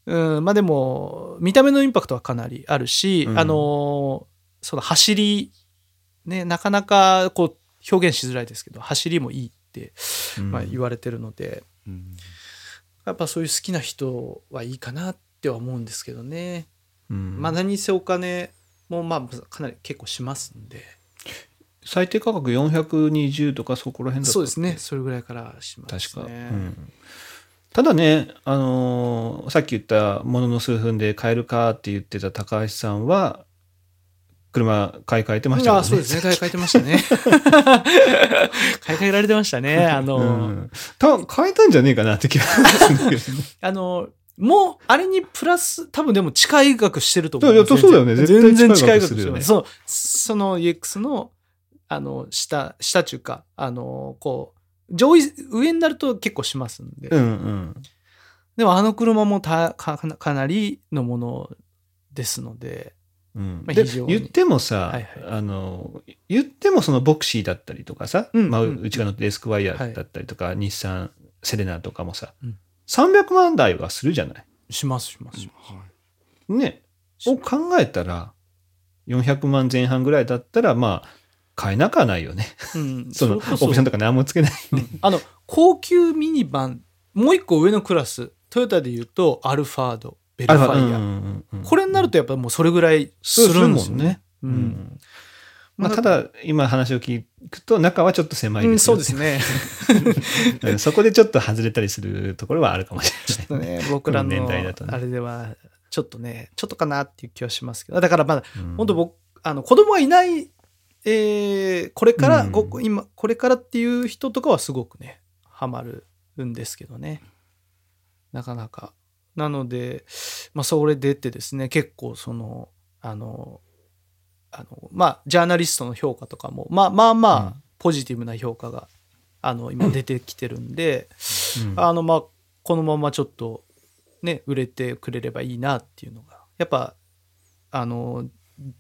うん、まあでも、見た目のインパクトはかなりあるし、うん。あの、その走り、ね、なかなかこう表現しづらいですけど、走りもいいまあ、言われてるので、やっぱそういう好きな人はいいかなっては思うんですけどね。うんまあ何せお金もまあかなり結構しますんで。最低価格420とかそこら辺だそうですね。それぐらいからします確か、ね。うんただね、あのーさっき言ったものの数分で買えるかって言ってた高橋さんは車買い替えてましたもんあそうですね。買い替えてましたね。買い替えられてましたね。あの、うんた買えたんじゃねえかなって気がするんだけどね あの、もう、あれにプラス、多分でも近い額してると思う。いやそうだよね全然近い額するよね。そう、その EX の、あの、下、下中か、あの、こう、上位、上になると結構しますんで。うんうんでもあの車もたかかなりのものですので、うん。でまあ非常に。言ってもさ、はいはい。あの言ってもそのボクシーだったりとかさ、まあ、うん。うんうちが乗ってるエスクワイヤーだったりとか、日産セレナとかもさ、うん。300万台はするじゃない？しますしますします。ね。を考えたら400万前半ぐらいだったらまあ買えなくはないよね。うん、そのオプションとか何もつけないうん。あの、高級ミニバン、もう一個上のクラス、トヨタで言うと、アルファード、ベルファイア。うんうんうんこれになるとやっぱもうそれぐらいするんですよね。ううんんまあ、ただ今話を聞くと中はちょっと狭いうん、ですよそうですね。うんそこでちょっと外れたりするところはあるかもしれない。ね僕らの年代だとねあれでは、ちょっとね、ちょっとかなっていう気はしますけど、だからまだ、うん本当僕、あの、子供がいない、えーこれから、うんご今、これからっていう人とかはすごくね、ハマるんですけどね。なかなか。なので、まあ、それ出てですね、結構その、あの、あの、まあ、ジャーナリストの評価とかも、まあまあまあ、うん。ポジティブな評価が、あの、今出てきてるんで、うん。あの、まあ、このままちょっと、ね、売れてくれればいいなっていうのが、やっぱ、あの、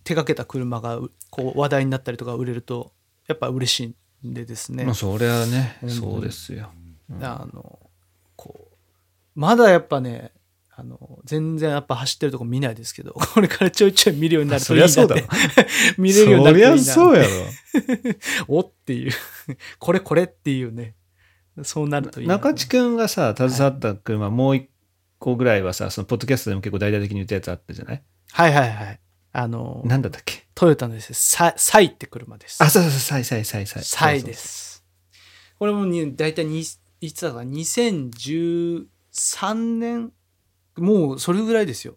手掛けた車がうこう話題になったりとか売れると、やっぱ嬉しいんでですね。まあそれはねそうですよ。うん。あの、こう、まだやっぱね、あの、全然やっぱ走ってるとこ見ないですけど、これからちょいちょい見るようになるといいなって。そりゃそうだ 見れるようになるといいな。そりゃそうやろ。おっていう、これこれっていうね、そうなるといいな。中地君がさ携わった車もう一個ぐらいはさそのポッドキャストでも結構大々的に言ったやつあったじゃない？はいはいはい。あの、なんだったっけ？トヨタのですね、ササイって車です。あそうそうそうサイサイサイサイサイです。これもに大体にいつだか2013年もうそれぐらいですよ。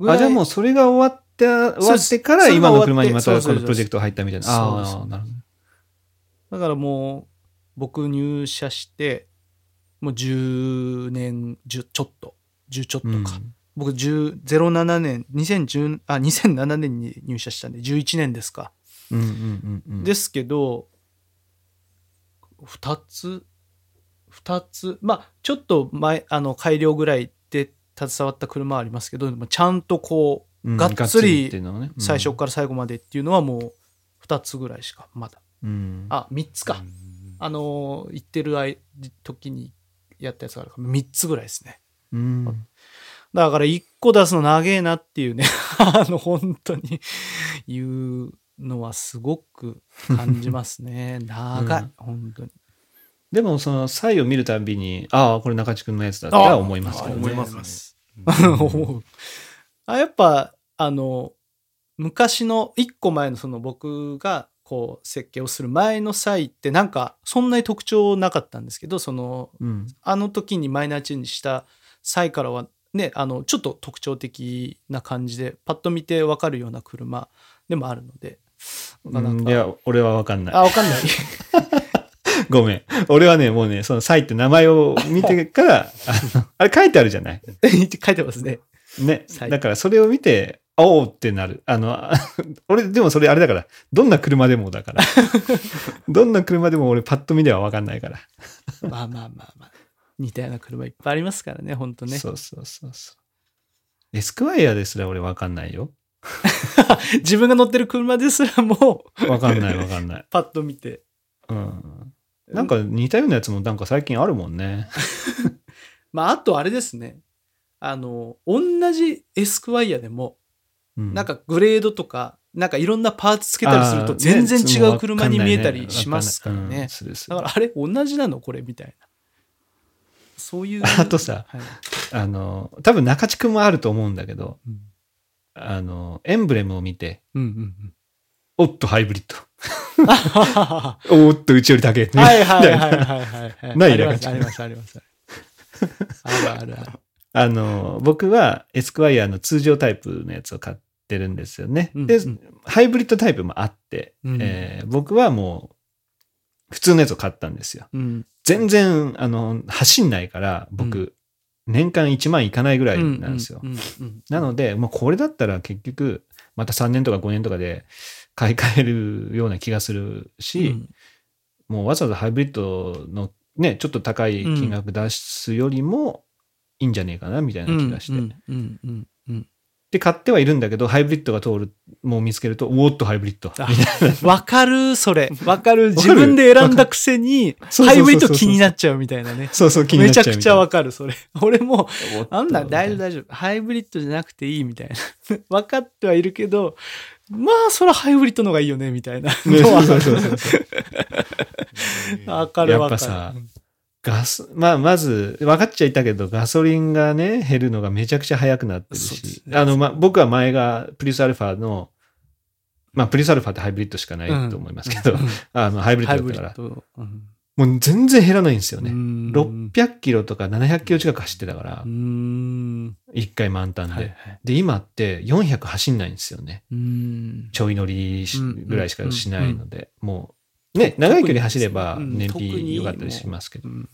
あじゃあもうそれが終わって終わってから今の車にまたこのプロジェクトが入ったみたいな。ああなるほど。だからもう僕入社してもう10年10ちょっと。10ちょっとか、うん。僕10 07年2010あ2007年に入社したんで11年ですか、うんうんうんうん。ですけど2つ2つまあちょっと前あの改良ぐらいで携わった車はありますけどちゃんとこううんがっつり最初から最後までっていうのはもう2つぐらいしかまだ。うん。あ3つか、あの行ってる間時にやったやつがあるから3つぐらいですね。うん。だから1個出すの長えなっていうね。あの本当に。言うのはすごく感じますね。長い、うん本当にでもそのサイを見るたびにああこれ中地君のやつだっては思いますけどね。思いますね。あやっぱあの昔の1個前のその僕がこう設計をする前の際ってなんかそんなに特徴なかったんですけどそのうん。あの時にマイナーチェンジした際からはねあのちょっと特徴的な感じでパッと見て分かるような車でもあるのでうん。いや俺は分かんない。あ分かんない ごめん。俺はねもうねそのサイって名前を見てから あのあれ書いてあるじゃない？書いてますね。ね。だからそれを見ておおってなる。あのあ俺でもそれあれだからどんな車でもだから。どんな車でも俺パッと見では分かんないから。まあまあまあまあ。似たような車いっぱいありますからね本当ね。そうそうそうそう。エスクワイヤーですら俺分かんないよ。自分が乗ってる車ですらも分かんない分かんない。パッと見て。うんなんか似たようなやつもなんか最近あるもんね。まああとあれですね。あの、同じエスクワイヤでも、うん。なんかグレードとか、なんかいろんなパーツつけたりすると全然ね違う車に見えたりしますからわんない。うんだからあれ同じなのこれみたいな。そういう。あとさはい。あの、多分中地君もあると思うんだけど、うん。あの、エンブレムを見て、うんうんおっとハイブリッド。おっとうちより高い。いはいはいはいはいはい。ないありますありますあります。あるあるある。あの、僕はエスクワイヤーの通常タイプのやつを買ってるんですよね。で、うんうんハイブリッドタイプもあって、うんえー僕はもう普通のやつを買ったんですよ。うん。全然、あの、走んないから、僕、う年間1万いかないぐらいうんなんですよ。なので、もうこれだったら結局、また3年とか5年とかで買い替えるような気がするし、うんもうわざわざハイブリッドのね、ちょっと高い金額出すよりもいいんじゃねえかな、みたいな気がして。で、買ってはいるんだけど、ハイブリッドが通る、もう見つけると、おーっとハイブリッド。あわかる、それ。わかる。る自分で選んだくせに、ハイブリッド気になっちゃうみたいなね。そうそう、気になめちゃっちゃうみたいな。くちゃわかる、それ。俺も、あんなん大丈夫大丈夫。ハイブリッドじゃなくていいみたいな。分かってはいるけど、まあ、そらハイブリッドの方がいいよね、みたいなねのは。そうそうそうそう。わかるわかる。やっぱさガス、まあ、まず、分かっちゃいたけど、ガソリンがね、減るのがめちゃくちゃ早くなってるし、ねあの、まあ、僕は前がプリウスアルファの、まあ、プリウスアルファってハイブリッドしかないと思いますけど、うん あの、ハイブリッドだから。うんもう全然減らないんですよね。うん600キロとか700キロ近く走ってたからう、ん。1回満タンで。はいはい。で、今って400走んないんですよね。うん。ちょい乗りぐらいしかしないので、もう、ね、長い距離走ればうん燃費良かったりしますけどう。ん。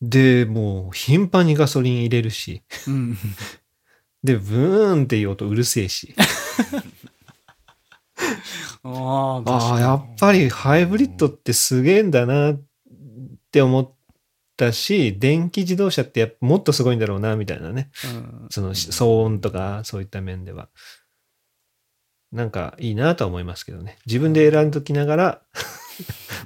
で、もう頻繁にガソリン入れるし、うん。で、ブーンっていう音うるせえし。ああ、やっぱりハイブリッドってすげえんだなって思ったし、電気自動車ってもっとすごいんだろうな、みたいなね。うんその騒音とかそういった面では。なんかいいなとは思いますけどね。自分で選んどきながら、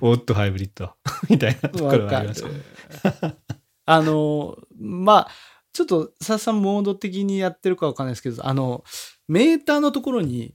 おっとハイブリッド みたいなところはあります。あの、まあ、ちょっと、ささんモード的にやってるかわかんないですけど、あの、メーターのところに、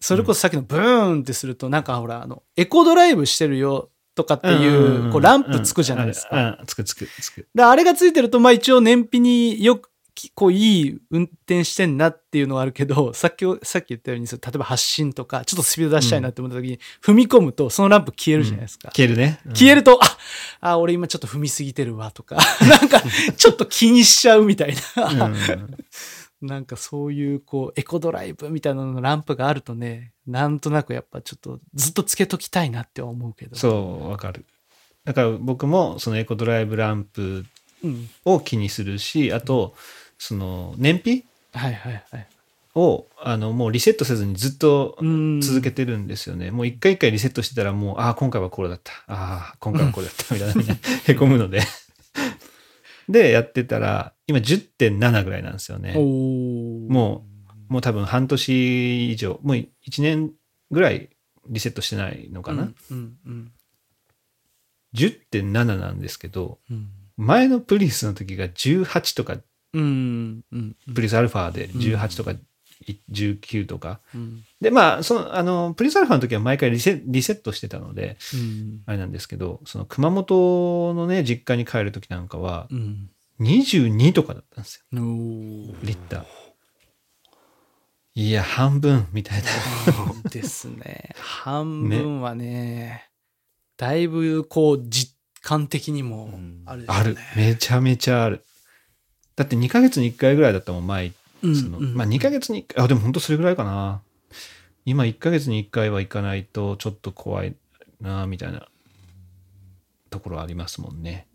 それこそさっきのブーンってすると、なんかほら、あの、エコドライブしてるよとかっていう、こう、ランプつくじゃないですか。うんうんつくつくつく。で、あれがついてると、まあ一応燃費によく、きこう、いい運転してんなっていうのはあるけど、さっき、さっき言ったように、例えば発進とか、ちょっとスピード出したいなって思った時に、踏み込むと、そのランプ消えるじゃないですか。消えるね。消えると、あ、あ、俺今ちょっと踏みすぎてるわとか、なんかちょっと気にしちゃうみたいな、うんなんかそういうこうエコドライブみたいなののランプがあるとね、なんとなくやっぱちょっとずっとつけときたいなって思うけど。そう、わかる。だから僕もそのエコドライブランプうん。を気にするし、あと、その燃費はいはいはい。をあのもうリセットせずにずっとうん。続けてるんですよね。もう一回一回リセットしてたらもう、ああ、今回はこうだった。ああ、今回はこうだった。みたいなみんなへこむので。で、やってたら、今10.7ぐらいなんですよね。おーももう多分半年以上、もう1年ぐらいリセットしてないのかな？うんうん10.7なんですけど、うん。前のプリウスの時が18とか、うんうんうん。プリウスアルファで18とか19とか。うんで、まあ、その、あの、プリウスアルファの時は毎回リセリセットしてたので、うんあれなんですけど、その熊本のね、実家に帰る時なんかは、うん。22とかだったんですよ、リッター。いや、半分みたいな。ですね。半分はね、だいぶこう実感的にもあるでしょあるうね。。めちゃめちゃある。だって2ヶ月に1回ぐらいだったもん、前。うんそのうんまあ2ヶ月に1回、あ、でも本当それぐらいかな。今1ヶ月に1回は行かないとちょっと怖いな、みたいなところありますもんね。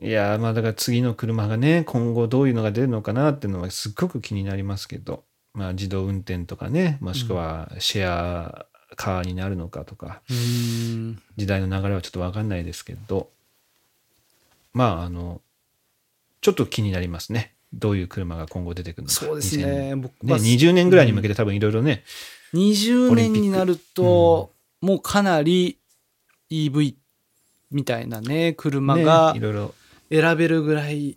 いやーまあだから次の車がね、今後どういうのが出るのかなっていうのはすっごく気になりますけど、まあ自動運転とかね、もしくはシェアカーになるのかとか、うーん。時代の流れはちょっとわかんないですけど、まああの、ちょっと気になりますね。どういう車が今後出てくるのか。そうですね。僕2000ね。は20年ぐらいに向けて多分いろいろね、20年になると、もうかなり EV みたいなね、車がねいろいろ選べるぐらい、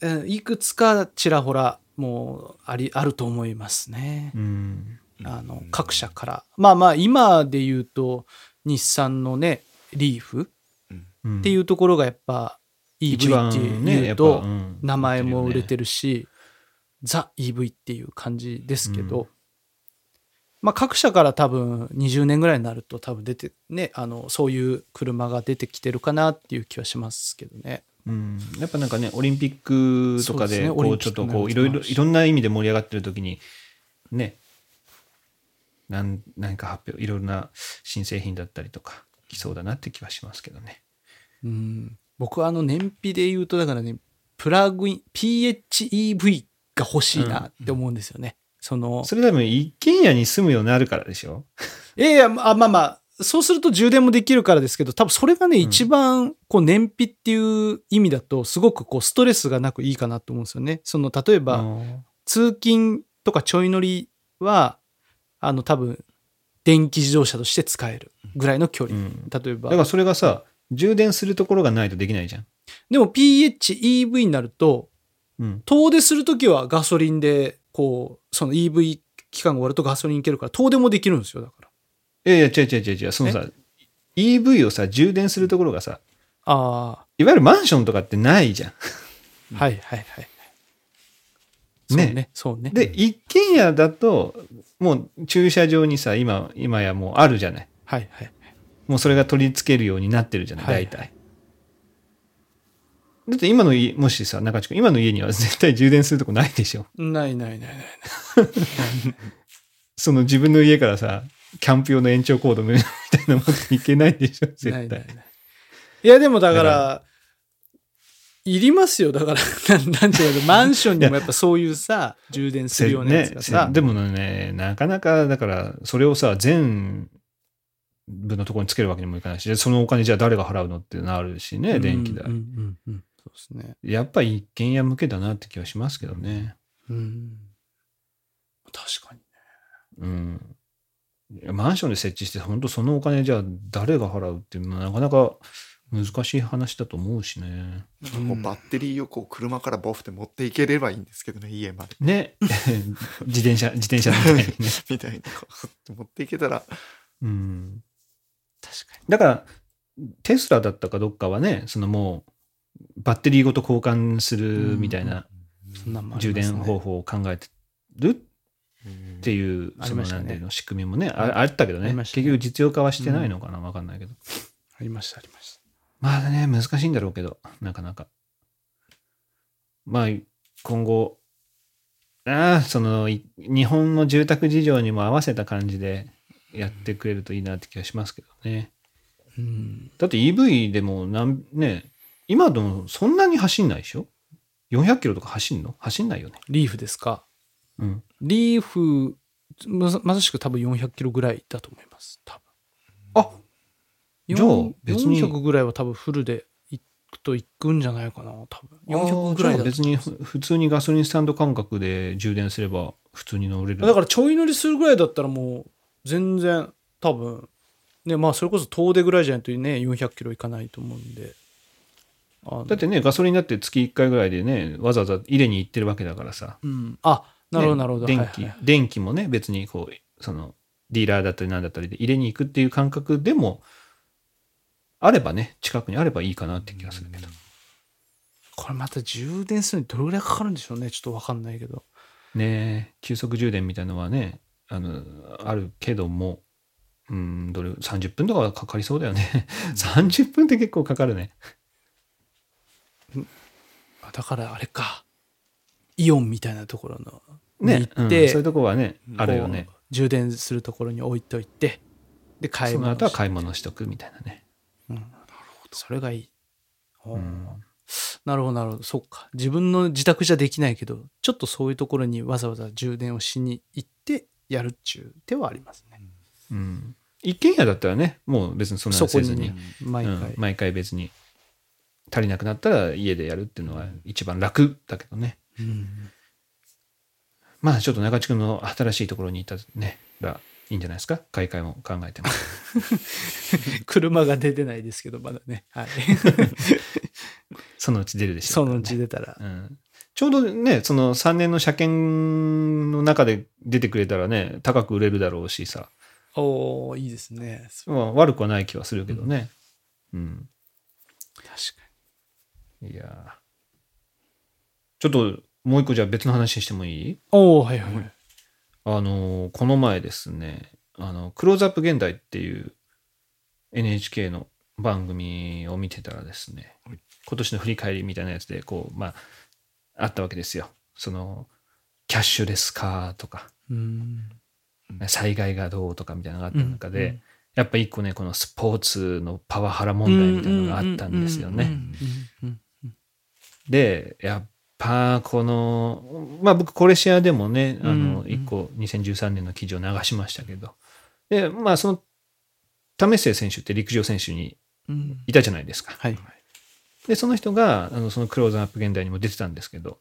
うんいくつかちらほらもうあり、あると思いますね。うん。あの、各社から。まあまあ、今で言うと、日産のね、リーフうんっていうところがやっぱ一 EV 番っていうとうん名前も売れてるるし、ザ EV っていう感じですけど、まあ各社から多分20年ぐらいになると多分出てね、あの、そういう車が出てきてるかなっていう気はしますけどね。うん、やっぱなんかねオリンピックとかでこうちょっとこういろいろいろんな意味で盛り上がってる時にね。なん何か発表いろんな新製品だったりとか来そうだなって気はしますけどね。うん、僕はあの燃費で言うとだからね、プラグイン、PHEV が欲しいなって思うんですよね。その、それ多分一軒家に住むようになるからでしょ？いやいや、まあまあまあ、そうすると充電もできるからですけど、多分それがね、ん一番、こう、燃費っていう意味だと、すごくこう、ストレスがなくいいかなと思うんですよね。その、例えば、通勤とかちょい乗りは、あの、多分、電気自動車として使えるぐらいの距離。うん、例えばだか。らそれがさ充電するところがないとできないじゃん。でも PHEV になると、うん、遠出するときはガソリンで、こう、その EV 期間が終わるとガソリンいけるから、遠出もできるんですよ、だから。いやいや違う違う違う違うそのさ EV をさ充電するところがさあいわゆるマンションとかってないじゃん。あ、はいはいはい。そうねね、そうね。で、一軒家だと、もう駐車場にさ、今、今やもうあるじゃない。はいはい。もうそれが取り付けるようになってるじゃない、はい大体。だって今の家、もしさ、中地君、今の家には絶対充電するとこないでしょ。ないないないない。その自分の家からさ、キャンプ用の延長コードみたいなの持っていけないでしょ、絶対。ないないないいや、でもだかだら、いりますよ。だから、なんなんていうの、マンションにもやっぱそういうさ、充電するようなやつがさね、でもね、なかなか、だから、それをさ、全部のところにつけるわけにもいかないし、でそのお金じゃあ誰が払うのってなるしね、電気代。うんうんうんうんそうですね。やっぱり一軒家向けだなって気はしますけどね。うん。確かに。うん。マンションで設置して、本当そのお金じゃあ誰が払うっていうのはなかなか難しい話だと思うしね。こうバッテリーをこう車からボフって持っていければいいんですけどね、家まで。ね。自転車、自転車みたいにね。みたいにこうふって持っていけたら、うん。確かだから、テスラだったかどっかはね、そのもう、バッテリーごと交換するみたいな充電方法を考えてるっていう、そのなんていうの仕組みもね、ああったけどね結局実用化はしてないのかなわかんないけど。ありました、ありました。まあね、難しいんだろうけど、なかなか。まあ、今後、ああ、その、い日本の住宅事情にも合わせた感じでやってくれるといいなって気がしますけどね。うん。だって EV でもなん、ね、今でもそんなに走んないでしょ ?400 キロとか走んの？走んないよね。リーフですか？うん。リーフ、まさしく多分400キロぐらいだと思います。多分。あじゃあ4別に400ぐらいは多分フルで行くと行くんじゃないかな、多分。400ぐらいだ別にふ普通にガソリンスタンド感覚で充電すれば普通に乗れる。だからちょい乗りするぐらいだったらもう全然多分ねまあそれこそ遠出ぐらいじゃないとね400キロいかないと思うんでだってね、ガソリンだって月1回ぐらいでね、わざわざ入れに行ってるわけだからさ。うんあなるほどねなるほど、電気、はいはい。電気もね、別にこう、その、ディーラーだったりなんだったりで入れに行くっていう感覚でも、あればね、近くにあればいいかなって気がするけど。これまた充電するのにどれぐらいかかるんでしょうね。ちょっとわかんないけど。ね急速充電みたいのはね、あの、あるけども、うん、どれ、30分とかはかかりそうだよね。30分って結構かかるね。あだからあれか。イオンみたいなところのね、に行って、うん。そういうとこはね、あるよね。充電するところに置いといてで買いその物後は買い物しとくみたいなね。うん、なるほど。それがいい、うん。なるほどなるほど。そっか。自分の自宅じゃできないけどちょっとそういうところにわざわざ充電をしに行ってやるっちゅう手はありますね。うん。一軒家だったらね、もう別にそんなのせずにね、毎回、うん。毎回別に足りなくなったら家でやるっていうのは一番楽だけどね。うんまあちょっと中地君の新しいところに行ったね、がいいんじゃないですか？買い替えも考えても。車が出てないですけどまだねはい そのうち出るでしょそうのからねうち出たら。うんちょうどね、その3年の車検の中で出てくれたらね、高く売れるだろうしさ、おおいいですね。まあ、悪くはない気はするけどね。うん。確かに。いやーちょっともう一個じゃあ別の話してもいい？おおはいはいはい。あのーこの前ですね、あの、クローズアップ現代っていう NHK の番組を見てたらですね、はい今年の振り返りみたいなやつで、こう、まあ、あったわけですよ。その、キャッシュレス化とか、うん。災害がどうとかみたいなのがあった中で、うんやっぱ一個ね、このスポーツのパワハラ問題みたいなのがあったんですよね。うんで、やっぱこの、まあ僕コレシアでもね、あうんの、一個2013年の記事を流しましたけど、で、まあその、為末選手って陸上選手にいたじゃないですか。はい。で、その人が、あの、そのクローズアップ現代にも出てたんですけど、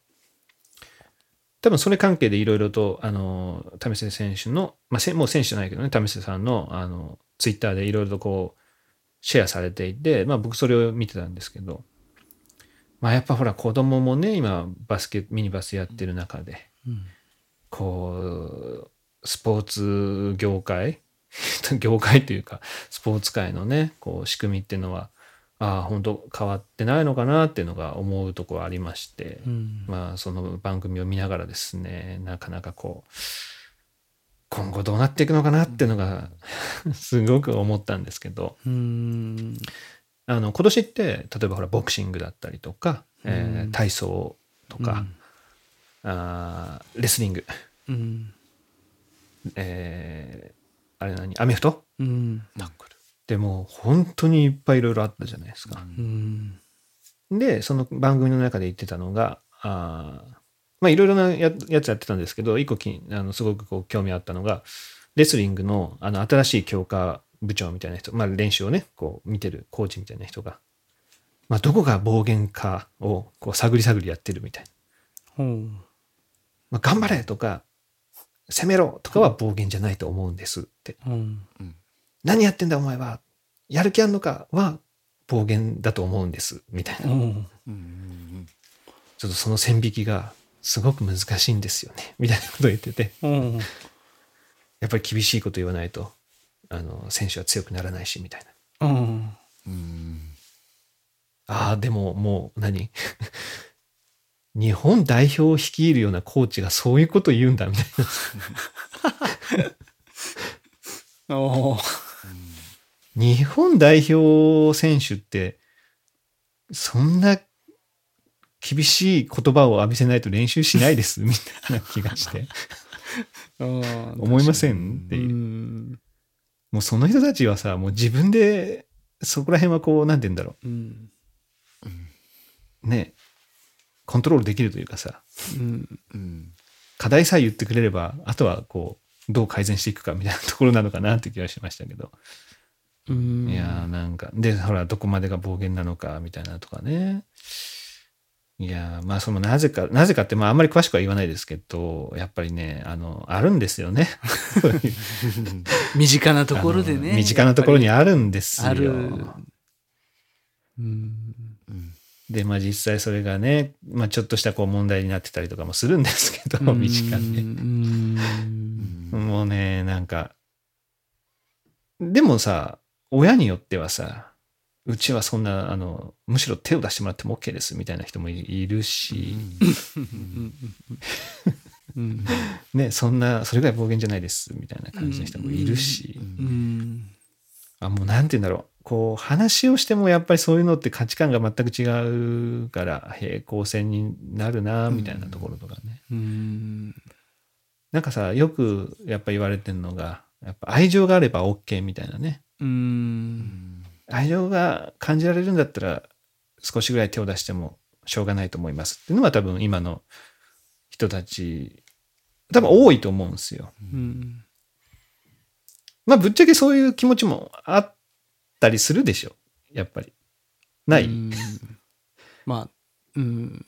多分それ関係でいろいろと、あの、為末選手の、まあ、せもう選手じゃないけどね、為末さんの、あの、ツイッターでいろいろとこう、シェアされていて、まあ僕それを見てたんですけど、まあやっぱほら子供もね、今バスケ、ミニバスやってる中で、うん。こう、スポーツ業界 業界というか、スポーツ界のね、こう、仕組みっていうのは、ああ、本当変わってないのかなっていうのが思うところありまして、うん。まあ、その番組を見ながらですね、なかなかこう、今後どうなっていくのかなっていうのが、すごく思ったんですけど、うんあの、今年って、例えばほら、ボクシングだったりとか、えーうん体操とか、あーレスリング、うん。えーあれ何？アメフト？うん。ナックル。でもう本当にいっぱいいろいろあったじゃないですか。うん。で、その番組の中で言ってたのが、あーまあいろいろなややつやってたんですけど、一個きあのすごくこう興味あったのが、レスリングのあの新しい強化部長みたいな人、まあ練習をね、こう見てるコーチみたいな人が、まあどこが暴言かをこう探り探りやってるみたいな。うんまあ、頑張れとか、攻めろとかは暴言じゃないと思うんですって。うん何やってんだお前はやる気あんのかは暴言だと思うんです。みたいな。うんうんちょっとその線引きがすごく難しいんですよね。みたいなことを言ってて。うんやっぱり厳しいこと言わないと、あの、選手は強くならないし、みたいな。うんうんああ、でももう何？日本代表を率いるようなコーチがそういうこと言うんだ、みたいな。おー日本代表選手って、そんな厳しい言葉を浴びせないと練習しないです、みたいな気がして。うん思いません？ってういう。んもうその人たちはさ、もう自分で、そこら辺はこう、なんて言うんだろうんう。ね。コントロールできるというかさ、うんうん課題さえ言ってくれれば、あとはこう、どう改善していくかみたいなところなのかなって気がしましたけど。うんいやーなんか、で、ほら、どこまでが暴言なのかみたいなとかね。いやーまあ、その、なぜか、なぜかって、まあ、あんまり詳しくは言わないですけど、やっぱりね、あの、あるんですよね。身近なところでね。身近なところにあるんですよ。ある。うんうんで、まあ実際それがね、まあちょっとしたこう問題になってたりとかもするんですけど、身近うに。んもうね、なんか、でもさ、親によってはさ、うちはそんな、あの、むしろ手を出してもらっても OK ですみたいな人もいいるし、うん。ね、そんな、それぐらい暴言じゃないですみたいな感じの人もいるし、うん。あ、もうなんて言うんだろう。こう、話をしてもやっぱりそういうのって価値観が全く違うから、平行線になるな、みたいなところとかね。うん。なんかさ、よくやっぱ言われてるのが、やっぱ愛情があれば OK みたいなね。うん愛情が感じられるんだったら、少しぐらい手を出してもしょうがないと思いますっていうのは多分今の人たち、多分多いと思うんですよ。うんまあぶっちゃけそういう気持ちもあったりするでしょ。やっぱり。ない、うんまあうん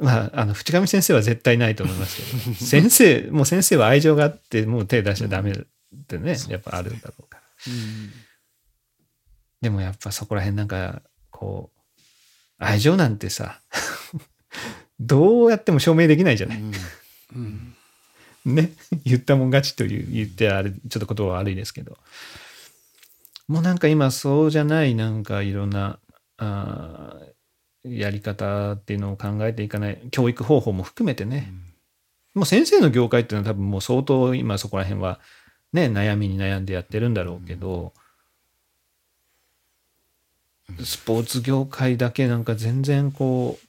まあ、あの、淵上先生は絶対ないと思いますけど、先生、もう先生は愛情があって、もう手出しちゃダメってね、やっぱあるんだろうから。でもやっぱそこら辺なんか、こう、愛情なんてさ、どうやっても証明できないじゃない。うんね。言ったもん勝ちという、言ってあれ、ちょっと言葉悪いですけど。もうなんか今そうじゃない、なんかいろんな、あーやり方っていうのを考えていかない、教育方法も含めてね。もう先生の業界っていうのは多分もう相当今そこら辺はね、悩みに悩んでやってるんだろうけど、スポーツ業界だけなんか全然こう、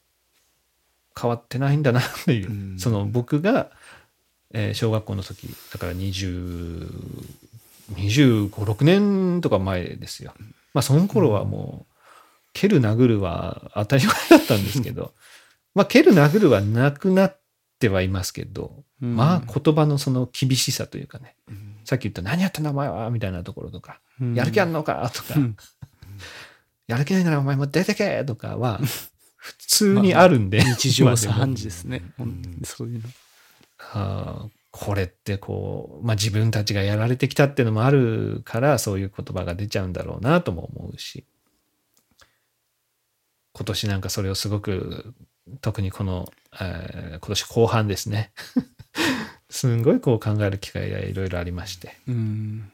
変わってないんだなっていう、うん。その僕が、えー小学校の時、だから20、25、6年とか前ですよ。まあその頃はもう、蹴る殴るは当たり前だったんですけど、まあ蹴る殴るはなくなってはいますけど、うん。まあ言葉のその厳しさというかね、うん。さっき言った何やってんだお前はみたいなところとか、うん。やる気あんのかとか、うんやる気ないならお前も出てけとかは普通にあるんで、日常まあでも茶飯事ですね。本当に。そういうの。あーこれってこう、まあ、自分たちがやられてきたっていうのもあるからそういう言葉が出ちゃうんだろうなとも思うし。今年なんかそれをすごく特にこの、えー今年後半ですね。すんごいこう考える機会がいろいろありまして。うん。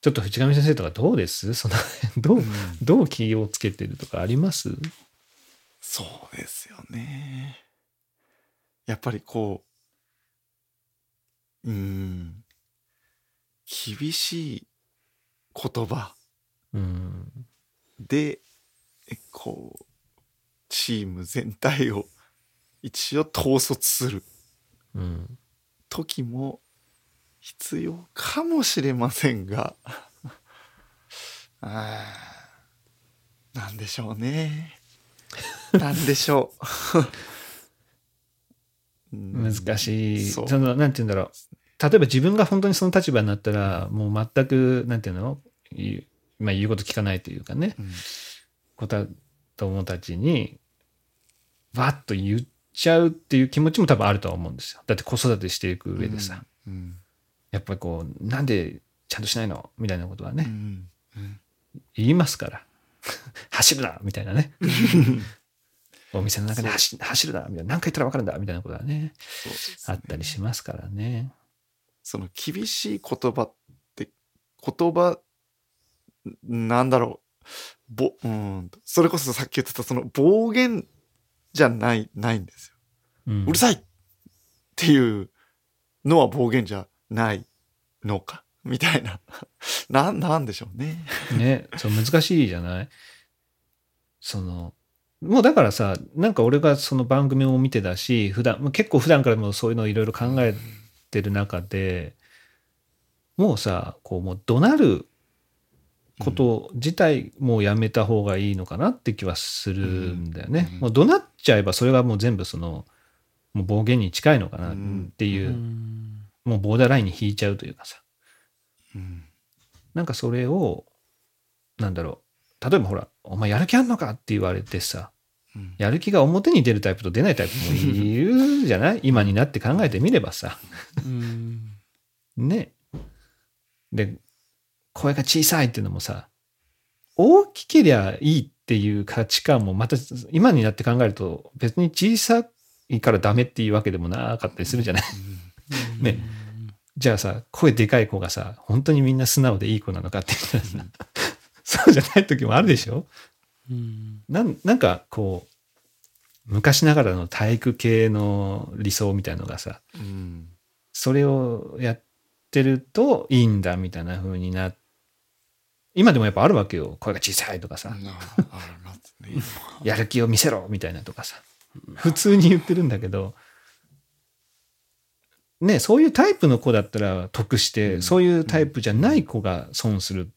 ちょっと藤上先生とかどうです？その辺どうどう気をつけてるとかあります？そうですよね。やっぱりこう、うーん、厳しい言葉。うん。こう、チーム全体を一応統率する。うん。時も必要かもしれませんが、なんでしょうね。なんでしょう。うん難しい。その、なんて言うんだろう。例えば自分が本当にその立場になったら、もう全く、なんていうの？言う,、まあ、言うこと聞かないというかね、うん子供たちに、わっと言っちゃうっていう気持ちも多分あるとは思うんですよ。だって子育てしていく上でさ、うんやっぱりこう、なんでちゃんとしないの？みたいなことはね、うんうん言いますから。走るな！みたいなね。お店の中で走走るな！みたいな。何回言ったら分かるんだ？みたいなことはね、そうですあねったりしますからね。その厳しい言葉って言葉なんだろう。ぼうん。それこそさっき言ってたその暴言じゃないないんですよ。うん。うるさい！っていうのは暴言じゃないのか？みたいな。なんなんでしょうね。ね、そう難しいじゃない？その、もうだからさ、なんか俺がその番組を見てたし、普段、もう結構普段からもそういうのをいろいろ考えてる中で、もうさ、こうもう怒鳴ること自体もうやめた方がいいのかなって気はするんだよね。うん。もう怒鳴っちゃえばそれがもう全部その、もう暴言に近いのかなっていう、うんもうボーダーラインに引いちゃうというかさ。うんなんかそれを、なんだろう。例えばほら、お前やる気あんのかって言われてさ、うんやる気が表に出るタイプと出ないタイプもいるじゃない？今になって考えてみればさ。うんね。で、声が小さいっていうのもさ、大きけりゃいいっていう価値観もまた今になって考えると別に小さいからダメっていうわけでもなかったりするじゃない？ね。じゃあさ、声でかい子がさ、本当にみんな素直でいい子なのかって言ったらさ、そうじゃない時もあるでしょ？うん。なんなんかこう、昔ながらの体育系の理想みたいのがさ、うん。それをやってるといいんだみたいな風にな今でもやっぱあるわけよ。声が小さいとかさ。やる気を見せろみたいなとかさ、普通に言ってるんだけど、ね、そういうタイプの子だったら得して、うん。そういうタイプじゃない子が損するっ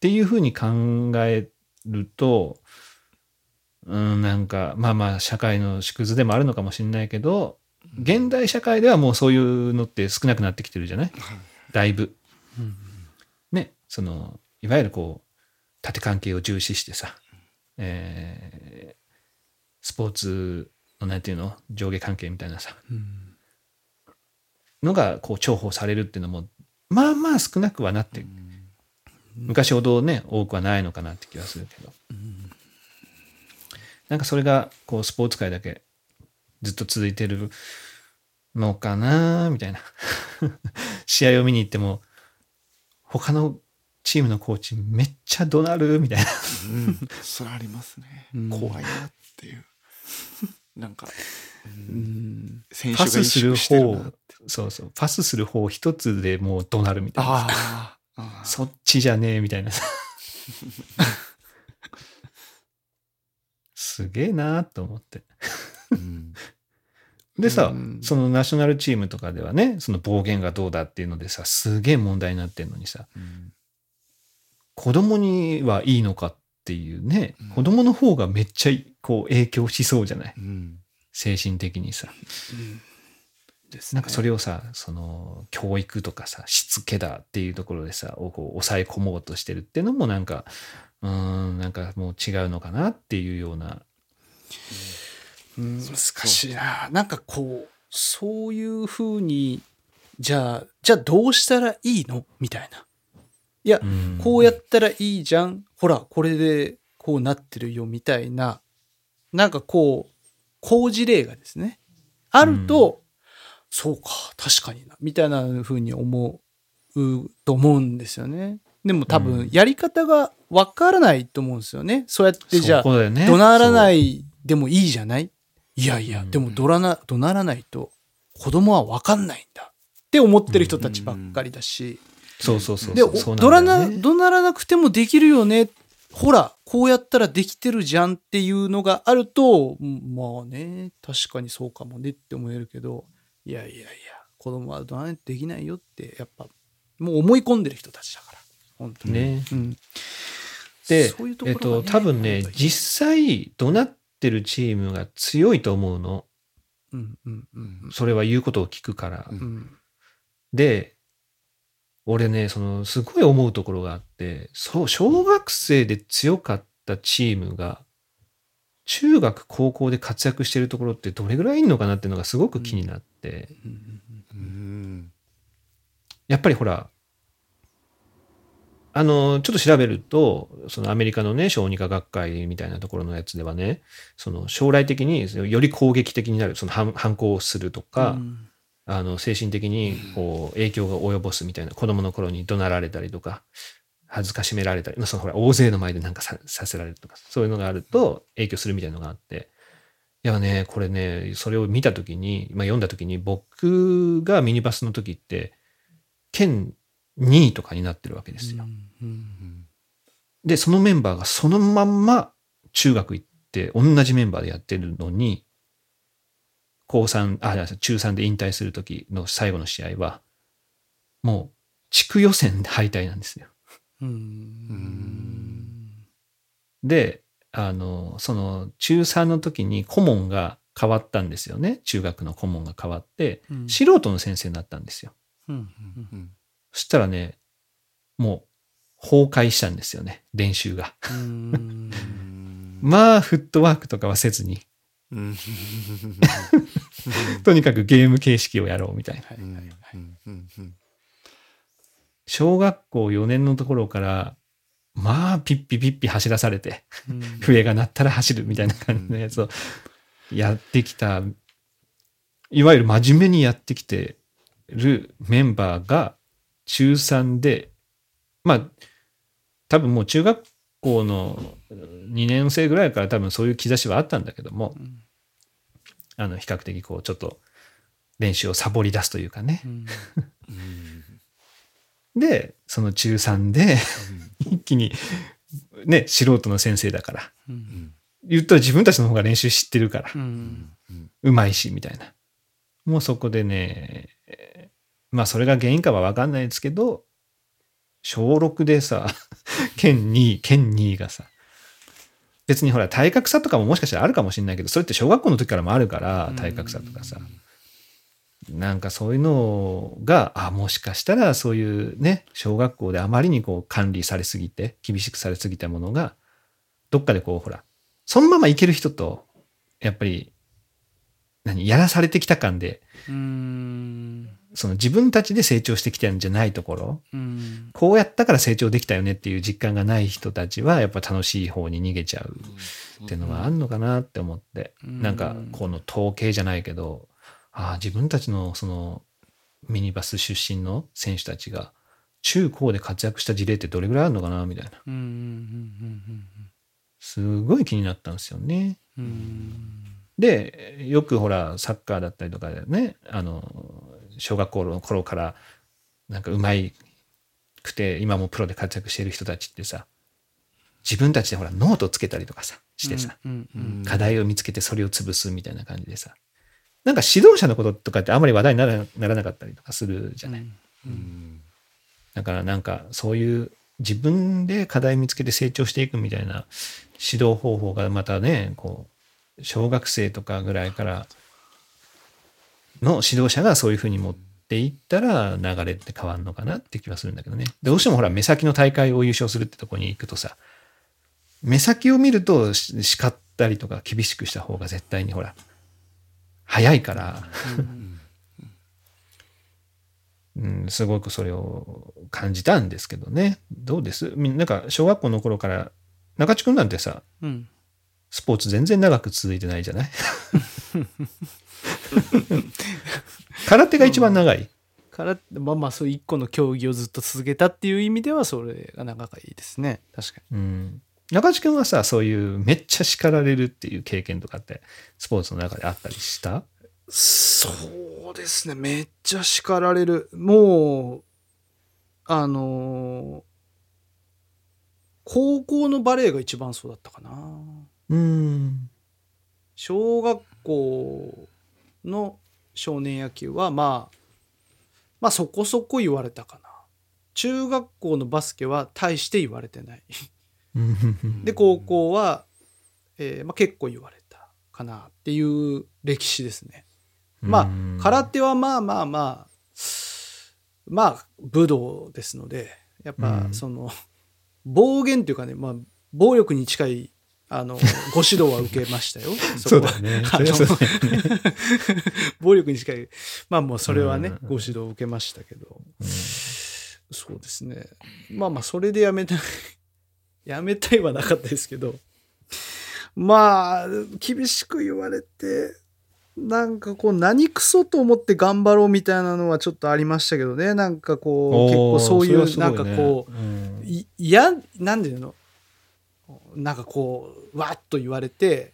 ていう風に考えると、うん、なんか、まあまあ、社会の縮図でもあるのかもしれないけど、現代社会ではもうそういうのって少なくなってきてるじゃない？だいぶ。うんね、その、いわゆるこう、縦関係を重視してさ、えースポーツのなんていうの？上下関係みたいなさ、うんのがこう重宝されるっていうのも、まあまあ少なくはなって、昔ほどね、多くはないのかなって気がするけど。なんかそれが、こう、スポーツ界だけずっと続いてるのかなみたいな。試合を見に行っても、他のチームのコーチめっちゃ怒鳴るみたいな。うん、それありますね、うん怖いなっていうなんか、う、うんん。選手が意パスする識してる方なって、そうそう、パスする方一つでもう怒鳴るみたいな。あああ そっちじゃねえみたいな。さ。すげえなと思って。うん。でさ、うん。そのナショナルチームとかではね、その暴言がどうだっていうのでさ、すげえ問題になってんのにさ、うん。子供にはいいのかっていうね、うん。子供の方がめっちゃこう影響しそうじゃない？うん。精神的にさ。ですねなんかそれをさ、その教育とかさ、しつけだっていうところでさ、をこう抑え込もうとしてるっていうのもなんか、うーん、なんかもう違うのかなっていうような。うん難しいな。なんかこう、そういうふうに、じゃあ、じゃあどうしたらいいのみたいな。いや、うんこうやったらいいじゃん。ほら、これでこうなってるよ、みたいな。なんかこう、工事例がですね。あると、そうか、確かにな。みたいなふうに思うと思うんですよね。でも多うん。分、やり方がわからないと思うんですよね。そうやってじゃあね。怒鳴らないでもいいじゃない？いやいや、うん。でも怒らな怒鳴らないと子供は分かんないんだ。って思ってる人たちばっかりだし、そうそうそうで、怒ら怒鳴らなくてもできるよね。ほら、こうやったらできてるじゃんっていうのがあると、うんまあね、確かにそうかもねって思えるけど、いやいやいや、子供は怒鳴らないとできないよって、やっぱ、もう思い込んでる人たちだから。本当に。ねうん。でそういうとえっと、多分ね実際、怒鳴ってるチームが強いと思うの。うんうんうんそれは言うことを聞くから。うんうん。で、俺ね、その、すごい思うところがあって、そう、小学生で強かったチームが、中学、高校で活躍してるところってどれぐらいいんのかなっていうのがすごく気になって、うんうんやっぱりほら、あの、ちょっと調べると、そのアメリカのね、小児科学会みたいなところのやつではね、その将来的により攻撃的になる、その反反抗をするとか、うん。あの精神的にこう影響が及ぼすみたいな子供の頃に怒鳴られたりとか恥ずかしめられたりまあそのほら大勢の前でなんかささせられるとかそういうのがあると影響するみたいなのがあっていやねこれねそれを見た時に、まあ、読んだ時に僕がミニバスの時って県2位とかになってるわけですよ。うんでそのメンバーがそのまんま中学行って同じメンバーでやってるのに高3あ中3で引退する時の最後の試合はもう地区予選で敗退なんですよ。うん。であのその中3の時に顧問が変わったんですよね。中学の顧問が変わってうん。素人の先生になったんですよ。うん。うんそしたらねもう崩壊したんですよね。練習が。うん。まあフットワークとかはせずに。うん。とにかくゲーム形式をやろうみたいな。はいはいはいうんうん小学校4年のところから、まあ、ピッピピッピ走らされて、うん。笛が鳴ったら走るみたいな感じのやつをやってきた、いわゆる真面目にやってきてるメンバーが中3で、まあ、多分もう中学校の2年生ぐらいから多分そういう兆しはあったんだけども、うん。あの、比較的こう、ちょっと練習をサボり出すというかね。う。ん で、その中3で、一気に、ね、素人の先生だから。うん言ったら自分たちの方が練習知ってるからう。んうまいし、みたいな。もうそこでね、えーまあそれが原因かはわかんないですけど、小6でさ、県2位、県2位がさ、別にほら体格差とかももしかしたらあるかもしれないけど、それって小学校の時からもあるから、体格差とかさ。なんかそういうのが、あ、もしかしたらそういうね、小学校であまりにこう管理されすぎて、厳しくされすぎたものが、どっかでこう、ほら、そのままいける人と、やっぱり、何、やらされてきた感で、うん。その自分たちで成長してきたんじゃないところ、うん。こうやったから成長できたよねっていう実感がない人たちは、やっぱ楽しい方に逃げちゃうっていうのがあるのかなって思って、うん。なんかこの統計じゃないけど、ああ、自分たちのそのミニバス出身の選手たちが中高で活躍した事例ってどれぐらいあるのかなみたいな。すごい気になったんですよね。で、よくほら、サッカーだったりとかでね、あの、小学校の頃から、なんかうまいくて、今もプロで活躍している人たちってさ、自分たちでほら、ノートつけたりとかさ、してさ。課題を見つけてそれを潰すみたいな感じでさ、なんか指導者のこととかってあまり話題にならならなかったりとかするじゃない。うんだからなんかそういう自分で課題見つけて成長していくみたいな指導方法がまたね、こう、小学生とかぐらいからの指導者がそういうふうに持っていったら流れって変わるのかなって気はするんだけどね。どうしてもほら目先の大会を優勝するってとこに行くとさ、目先を見ると叱ったりとか厳しくした方が絶対にほら、早いから、うん、すごくそれを感じたんですけどね。どうです？みんなんか小学校の頃から、中地君なんてさ、うん。スポーツ全然長く続いてないじゃない？空手が一番長い？から、まあまあ、そう一個の競技をずっと続けたっていう意味では、それが長いいですね。確かうん。中地君はさ、そういうめっちゃ叱られるっていう経験とかって、スポーツの中であったりした？そうですね。めっちゃ叱られる。もう、あのー高校のバレエが一番そうだったかな。うん。小学校の少年野球は、まあ、まあそこそこ言われたかな。中学校のバスケは大して言われてない。で、高校は、えーまあ、結構言われたかなっていう歴史ですね。まあ、空手はまあまあまあ、まあ、武道ですので、やっぱうんその、暴言というかね、まあ、暴力に近い、あの、ご指導は受けましたよ。そそう ね。暴力に近い。まあもうそれはね、うんご指導を受けましたけど。そうですね。まあまあ、それでやめたい。やめたいはなかったですけど。まあ、厳しく言われて、なんかこう、何クソと思って頑張ろうみたいなのはちょっとありましたけどね。なんかこう、結構そういう、なんかこう、う、い嫌、なんでいうの？なんかこう、わっと言われて、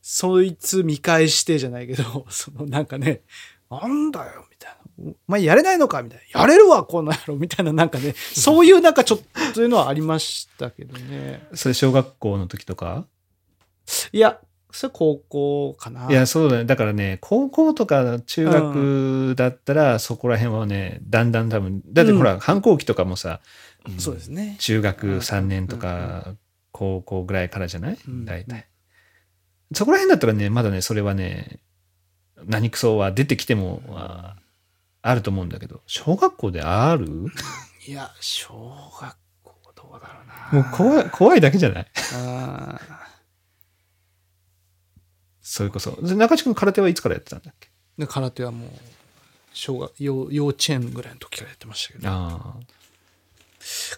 そいつ見返してじゃないけど、そのなんかね、なんだよ、みたいな。お前やれないのかみたいな。やれるわ、この野郎みたいな、なんかね、そういうなんかちょっとそういうのはありましたけどね。それ小学校の時とか？いや、それ高校かな。いや、そうだね。だからね、高校とか中学だったら、そこら辺はね、だんだん多分、だってほら、反抗期とかもさ、そうですね。中学3年とか、高校ぐらいからじゃない？うん大体。そこら辺だったらね、まだね、それはね、何クソは出てきても、ああると思うんだけど、小学校である？も いや、小学校どうだろうな。う怖い、怖いだけじゃない？あそれこそ。で中地君空手はいつからやってたんだっけ？空手はもう、小学、幼幼稚園ぐらいの時からやってましたけど。ああ。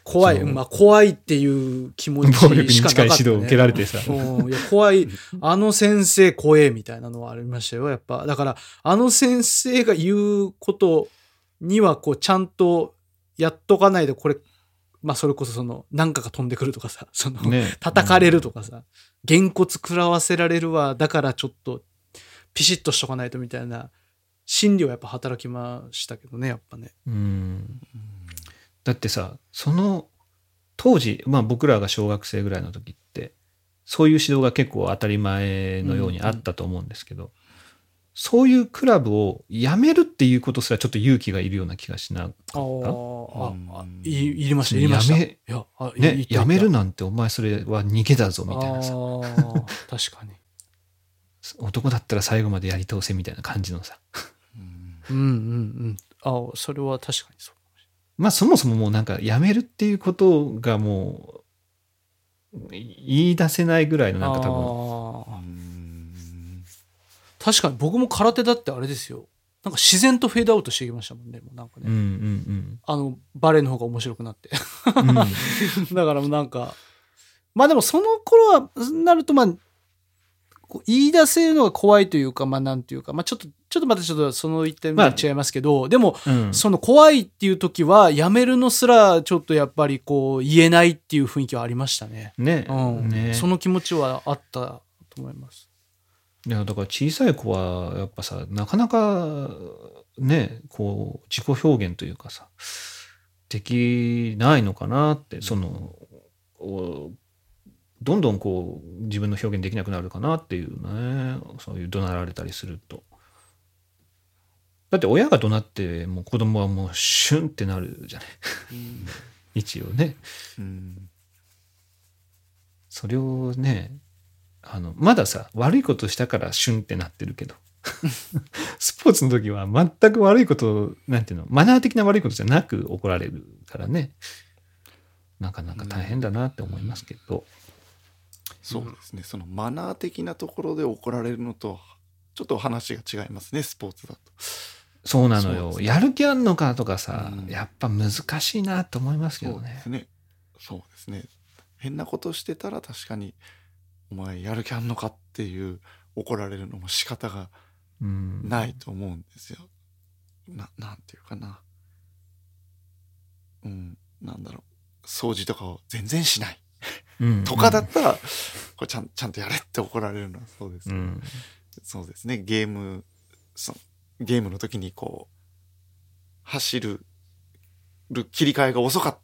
怖い、まあ怖いっていう気持ち暴力にしかなかった、ね。近い指導を受けられてさ。うんいや怖い、あの先生怖えみたいなのはありましたよ、やっぱ。だから、あの先生が言うことには、こう、ちゃんとやっとかないで、これ、まあそれこそその、なんかが飛んでくるとかさ、その、ね。叩かれるとかさ、げんこつ食らわせられるわ、だからちょっと、ピシッとしとかないとみたいな、心理はやっぱ働きましたけどね、やっぱね。うん。だってさ、その当時、まあ僕らが小学生ぐらいの時って、そういう指導が結構当たり前のようにあったと思うんですけど、そういうクラブを辞めるっていうことすらちょっと勇気がいるような気がしなかっあーうんあ、あ、い、いりました、いりました。やめいや、あた。ね、いい辞めるなんてお前それは逃げだぞみたいなさ、確かに。男だったら最後までやり通せみたいな感じのさ。うんうんうん。あそれは確かにそう。まあそもそももうなんか辞めるっていうことがもう言い出せないぐらいのなんか多分、確かに僕も空手だってあれですよ。なんか自然とフェードアウトしてきましたもんね、もうなんかね。うんうんあの、バレーの方が面白くなって。うん。う んだからもうなんか、まあでもその頃は、なるとまあ、こう言い出せるのが怖いというか、まあなんていうか、まあちょっと、ちょっとまたちょっとその一点まあ違いますけど、でも、うんその怖いっていう時は、やめるのすらちょっとやっぱりこう、言えないっていう雰囲気はありましたね。ね、うん。ねその気持ちはあったと思います。いやだから小さい子はやっぱさなかなかねこう自己表現というかさできないのかなってそのおどんどんこう自分の表現できなくなるかなっていうね。そういう怒鳴られたりすると。だって親が怒鳴ってもう子供はもうシュンってなるじゃない。一応ねうん。それをね。あのまださ悪いことしたからシュンってなってるけど。スポーツの時は全く悪いことなんていうの？マナー的な悪いことじゃなく怒られるからね。なかなか大変だなって思いますけど、そうですね、そのマナー的なところで怒られるのとちょっと話が違いますねスポーツだと。そうなのよ、ねやる気あんのかとかさ、うんやっぱ難しいなと思いますけどねそうですね。そうですね。変なことしてたら確かにお前やる気あんのかっていう怒られるのも仕方がうんないと思うんですよ。ななんていうかな。うんなんだろう掃除とかを全然しないうんとかだったら、これちゃんちゃんとやれって怒られるのはそうですけど、うんそうですねゲームそゲームの時にこう走るる切り替えが遅かっ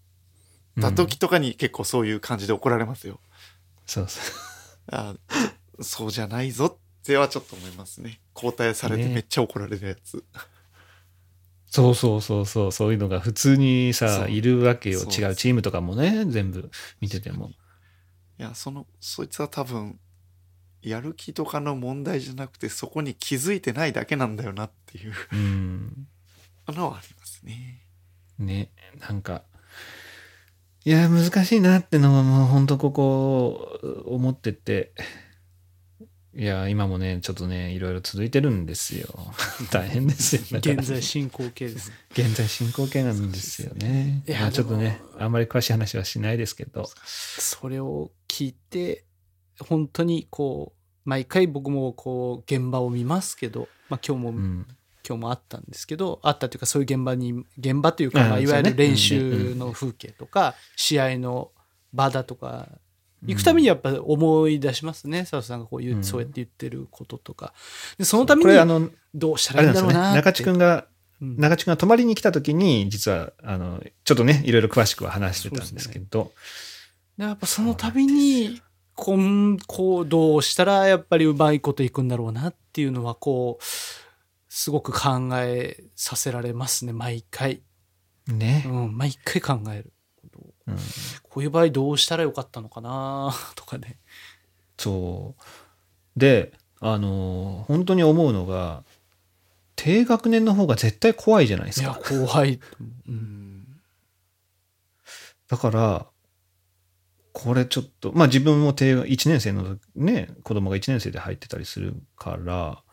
た時とかに結構そういう感じで怒られますよ。そうそうあそうじゃないぞってはちょっと思いますね。交代されてねめっちゃ怒られるやつ。そうそうそうそうそういうのが普通にそさう。いるわけよ。違うチームとかもね全部見てても。いやそのそいつは多分やる気とかの問題じゃなくてそこに気づいてないだけなんだよなっていう。うん。のはありますね。ねなんか。いや難しいなってのはもう本当ここ思ってていや今もねちょっとねいろいろ続いてるんですよ。大変ですよ。現在進行形です。現在進行形なんですよね。いやまあちょっとねであんまり詳しい話はしないですけど。それを聞いて、本当にこう、毎回僕もこう、現場を見ますけど、まあ今日も、うん。今日もあったんですけど、あったというかそういう現場に、現場というか、まあ、いわゆる練習の風景とか、試合の場だとか、行くためにやっぱ思い出しますね、佐藤さんがこう言う、うん。そうやって言ってることとか。で、そのためにこれあのどうしたあらいいんだろうれなね。中地君がうん。中地君が泊まりに来た時に実はあのちょっとねいろいろ詳しくは話してたんですけど。でやっぱその度にこんこうどうしたらやっぱりうまいこといくんだろうなっていうのはこうすごく考えさせられますね毎回、ね。う、ん、毎回考えるうん。こういう場合どうしたらよかったのかな？とかね。そう。であの本当に思うのが低学年の方が絶対怖いじゃないですいやか怖い。う、ん。んだからこれちょっとまあ自分も低1年生の時ね子供が1年生で入ってたりするから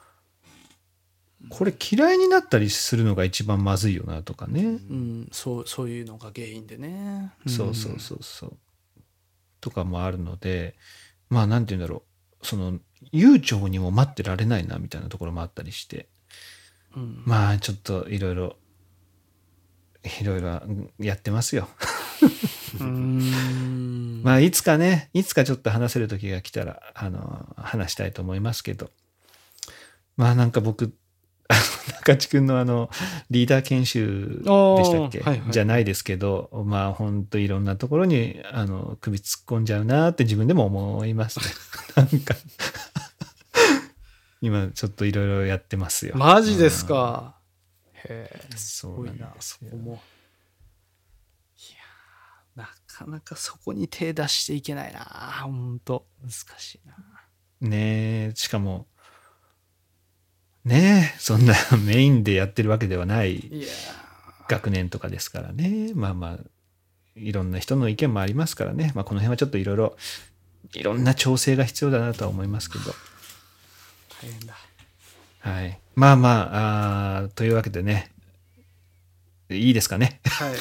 これ嫌いになったりするのが一番まずいよなとかね、うん、そうそういうのが原因でね、そうそうそうそう。とかもあるのでまあなんて言うんだろう。その悠長にも待ってられないなみたいなところもあったりして。うん、うんまあちょっといろいろいろいろうんやってますよ。まあいつかねいつかちょっと話せる時が来たらあの話したいと思いますけど。まあなんか僕 中地君のあのリーダー研修でしたっけ、はいはい。じゃないですけどまあほんといろんなところにあの首突っ込んじゃうなって自分でも思いますね。なんか。今ちょっといろいろやってますよ。マジですか、へえすそうごいなそこも。いやーなかなかそこに手出していけないなほんと。難しいなねえしかもねえそんな メインでやってるわけではない学年とかですからねまあまあいろんな人の意見もありますからね、まあ、この辺はちょっといろいろいろんな調整が必要だなとは思いますけど大変だはい。まあまあ、あーというわけでね、いいですかね。はい。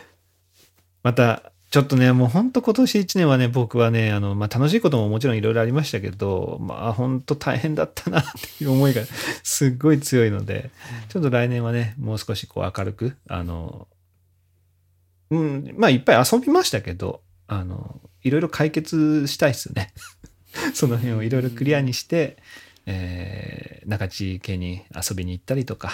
また、ちょっとね、もう本当今年1年はね、僕はね、あの、まあ楽しいことももちろんいろいろありましたけど、まあ本当大変だったなっていう思いが すっごい強いので、ちょっと来年はね、もう少しこう明るく、あの、うん、まあいっぱい遊びましたけど、あの、いろいろ解決したいっすね。その辺をいろいろクリアにして、えー、中地家に遊びに行ったりとか、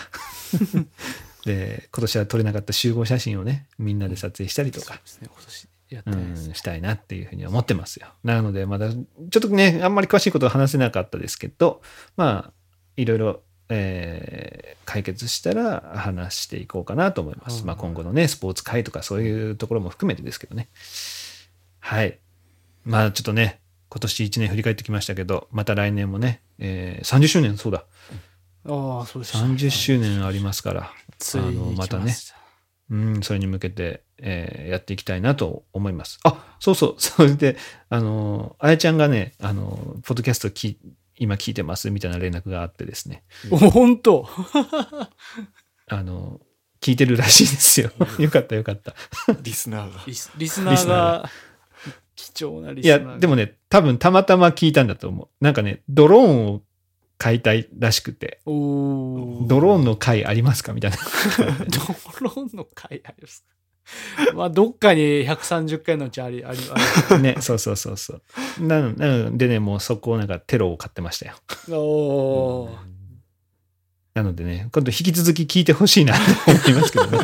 で、今年は撮れなかった集合写真をね、みんなで撮影したりとか今年やってうないですん、したいなっていうふうに思ってますよ。なので、まだ、ちょっとね、あんまり詳しいことは話せなかったですけど、まあ、いろいろ、えー解決したら話していこうかなと思います。うんまあ、今後のね、スポーツ界とかそういうところも含めてですけどね。はい。まあ、ちょっとね、今年1年振り返ってきましたけど、また来年もね、えー30周年、そうだ、ああ、そうでした。30周年ありますから、ついにあのまたねうん、それに向けて、えーやっていきたいなと思います。あ、そうそう、それで、あの、あやちゃんがね、あの、ポッドキャストき今聞いてますみたいな連絡があってですね、お、本当？あの、聞いてるらしいですよ。よかったよかった。リスナーが。リスリスナーリスナーが、貴重なリいやスナーが。、でもね、多分たまたま聞いたんだと思う。なんかね、ドローンを買いたいらしくて、ドローンの回ありますか？みたいな。ドローンの回ありますか？まあ、どっかに130回のうちあり、あり、あね、そうそうそうそう。なのでね、もうそこをなんかテロを買ってましたよ。り。おーなのでね、今度引き続き聞いてほしいなと思いますけどね。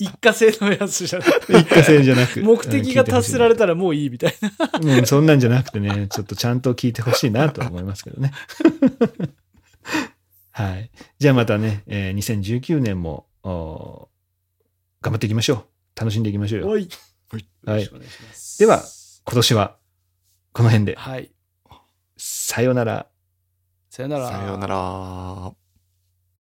い 一過性のやつじゃない。一過性じゃなく。目的が達せられれたらもういいみたいな。うん、そんなんじゃなくてね、ちょっとちゃんと聞いてほしいなと思いますけどね。はい。じゃあまたね、えー2019年も、お頑張っていきましょう。楽しんでいきましょうよ。はい。はいよろしくお願いしますでは、今年はこの辺で。はい。さようなら。さよなら。さようなら。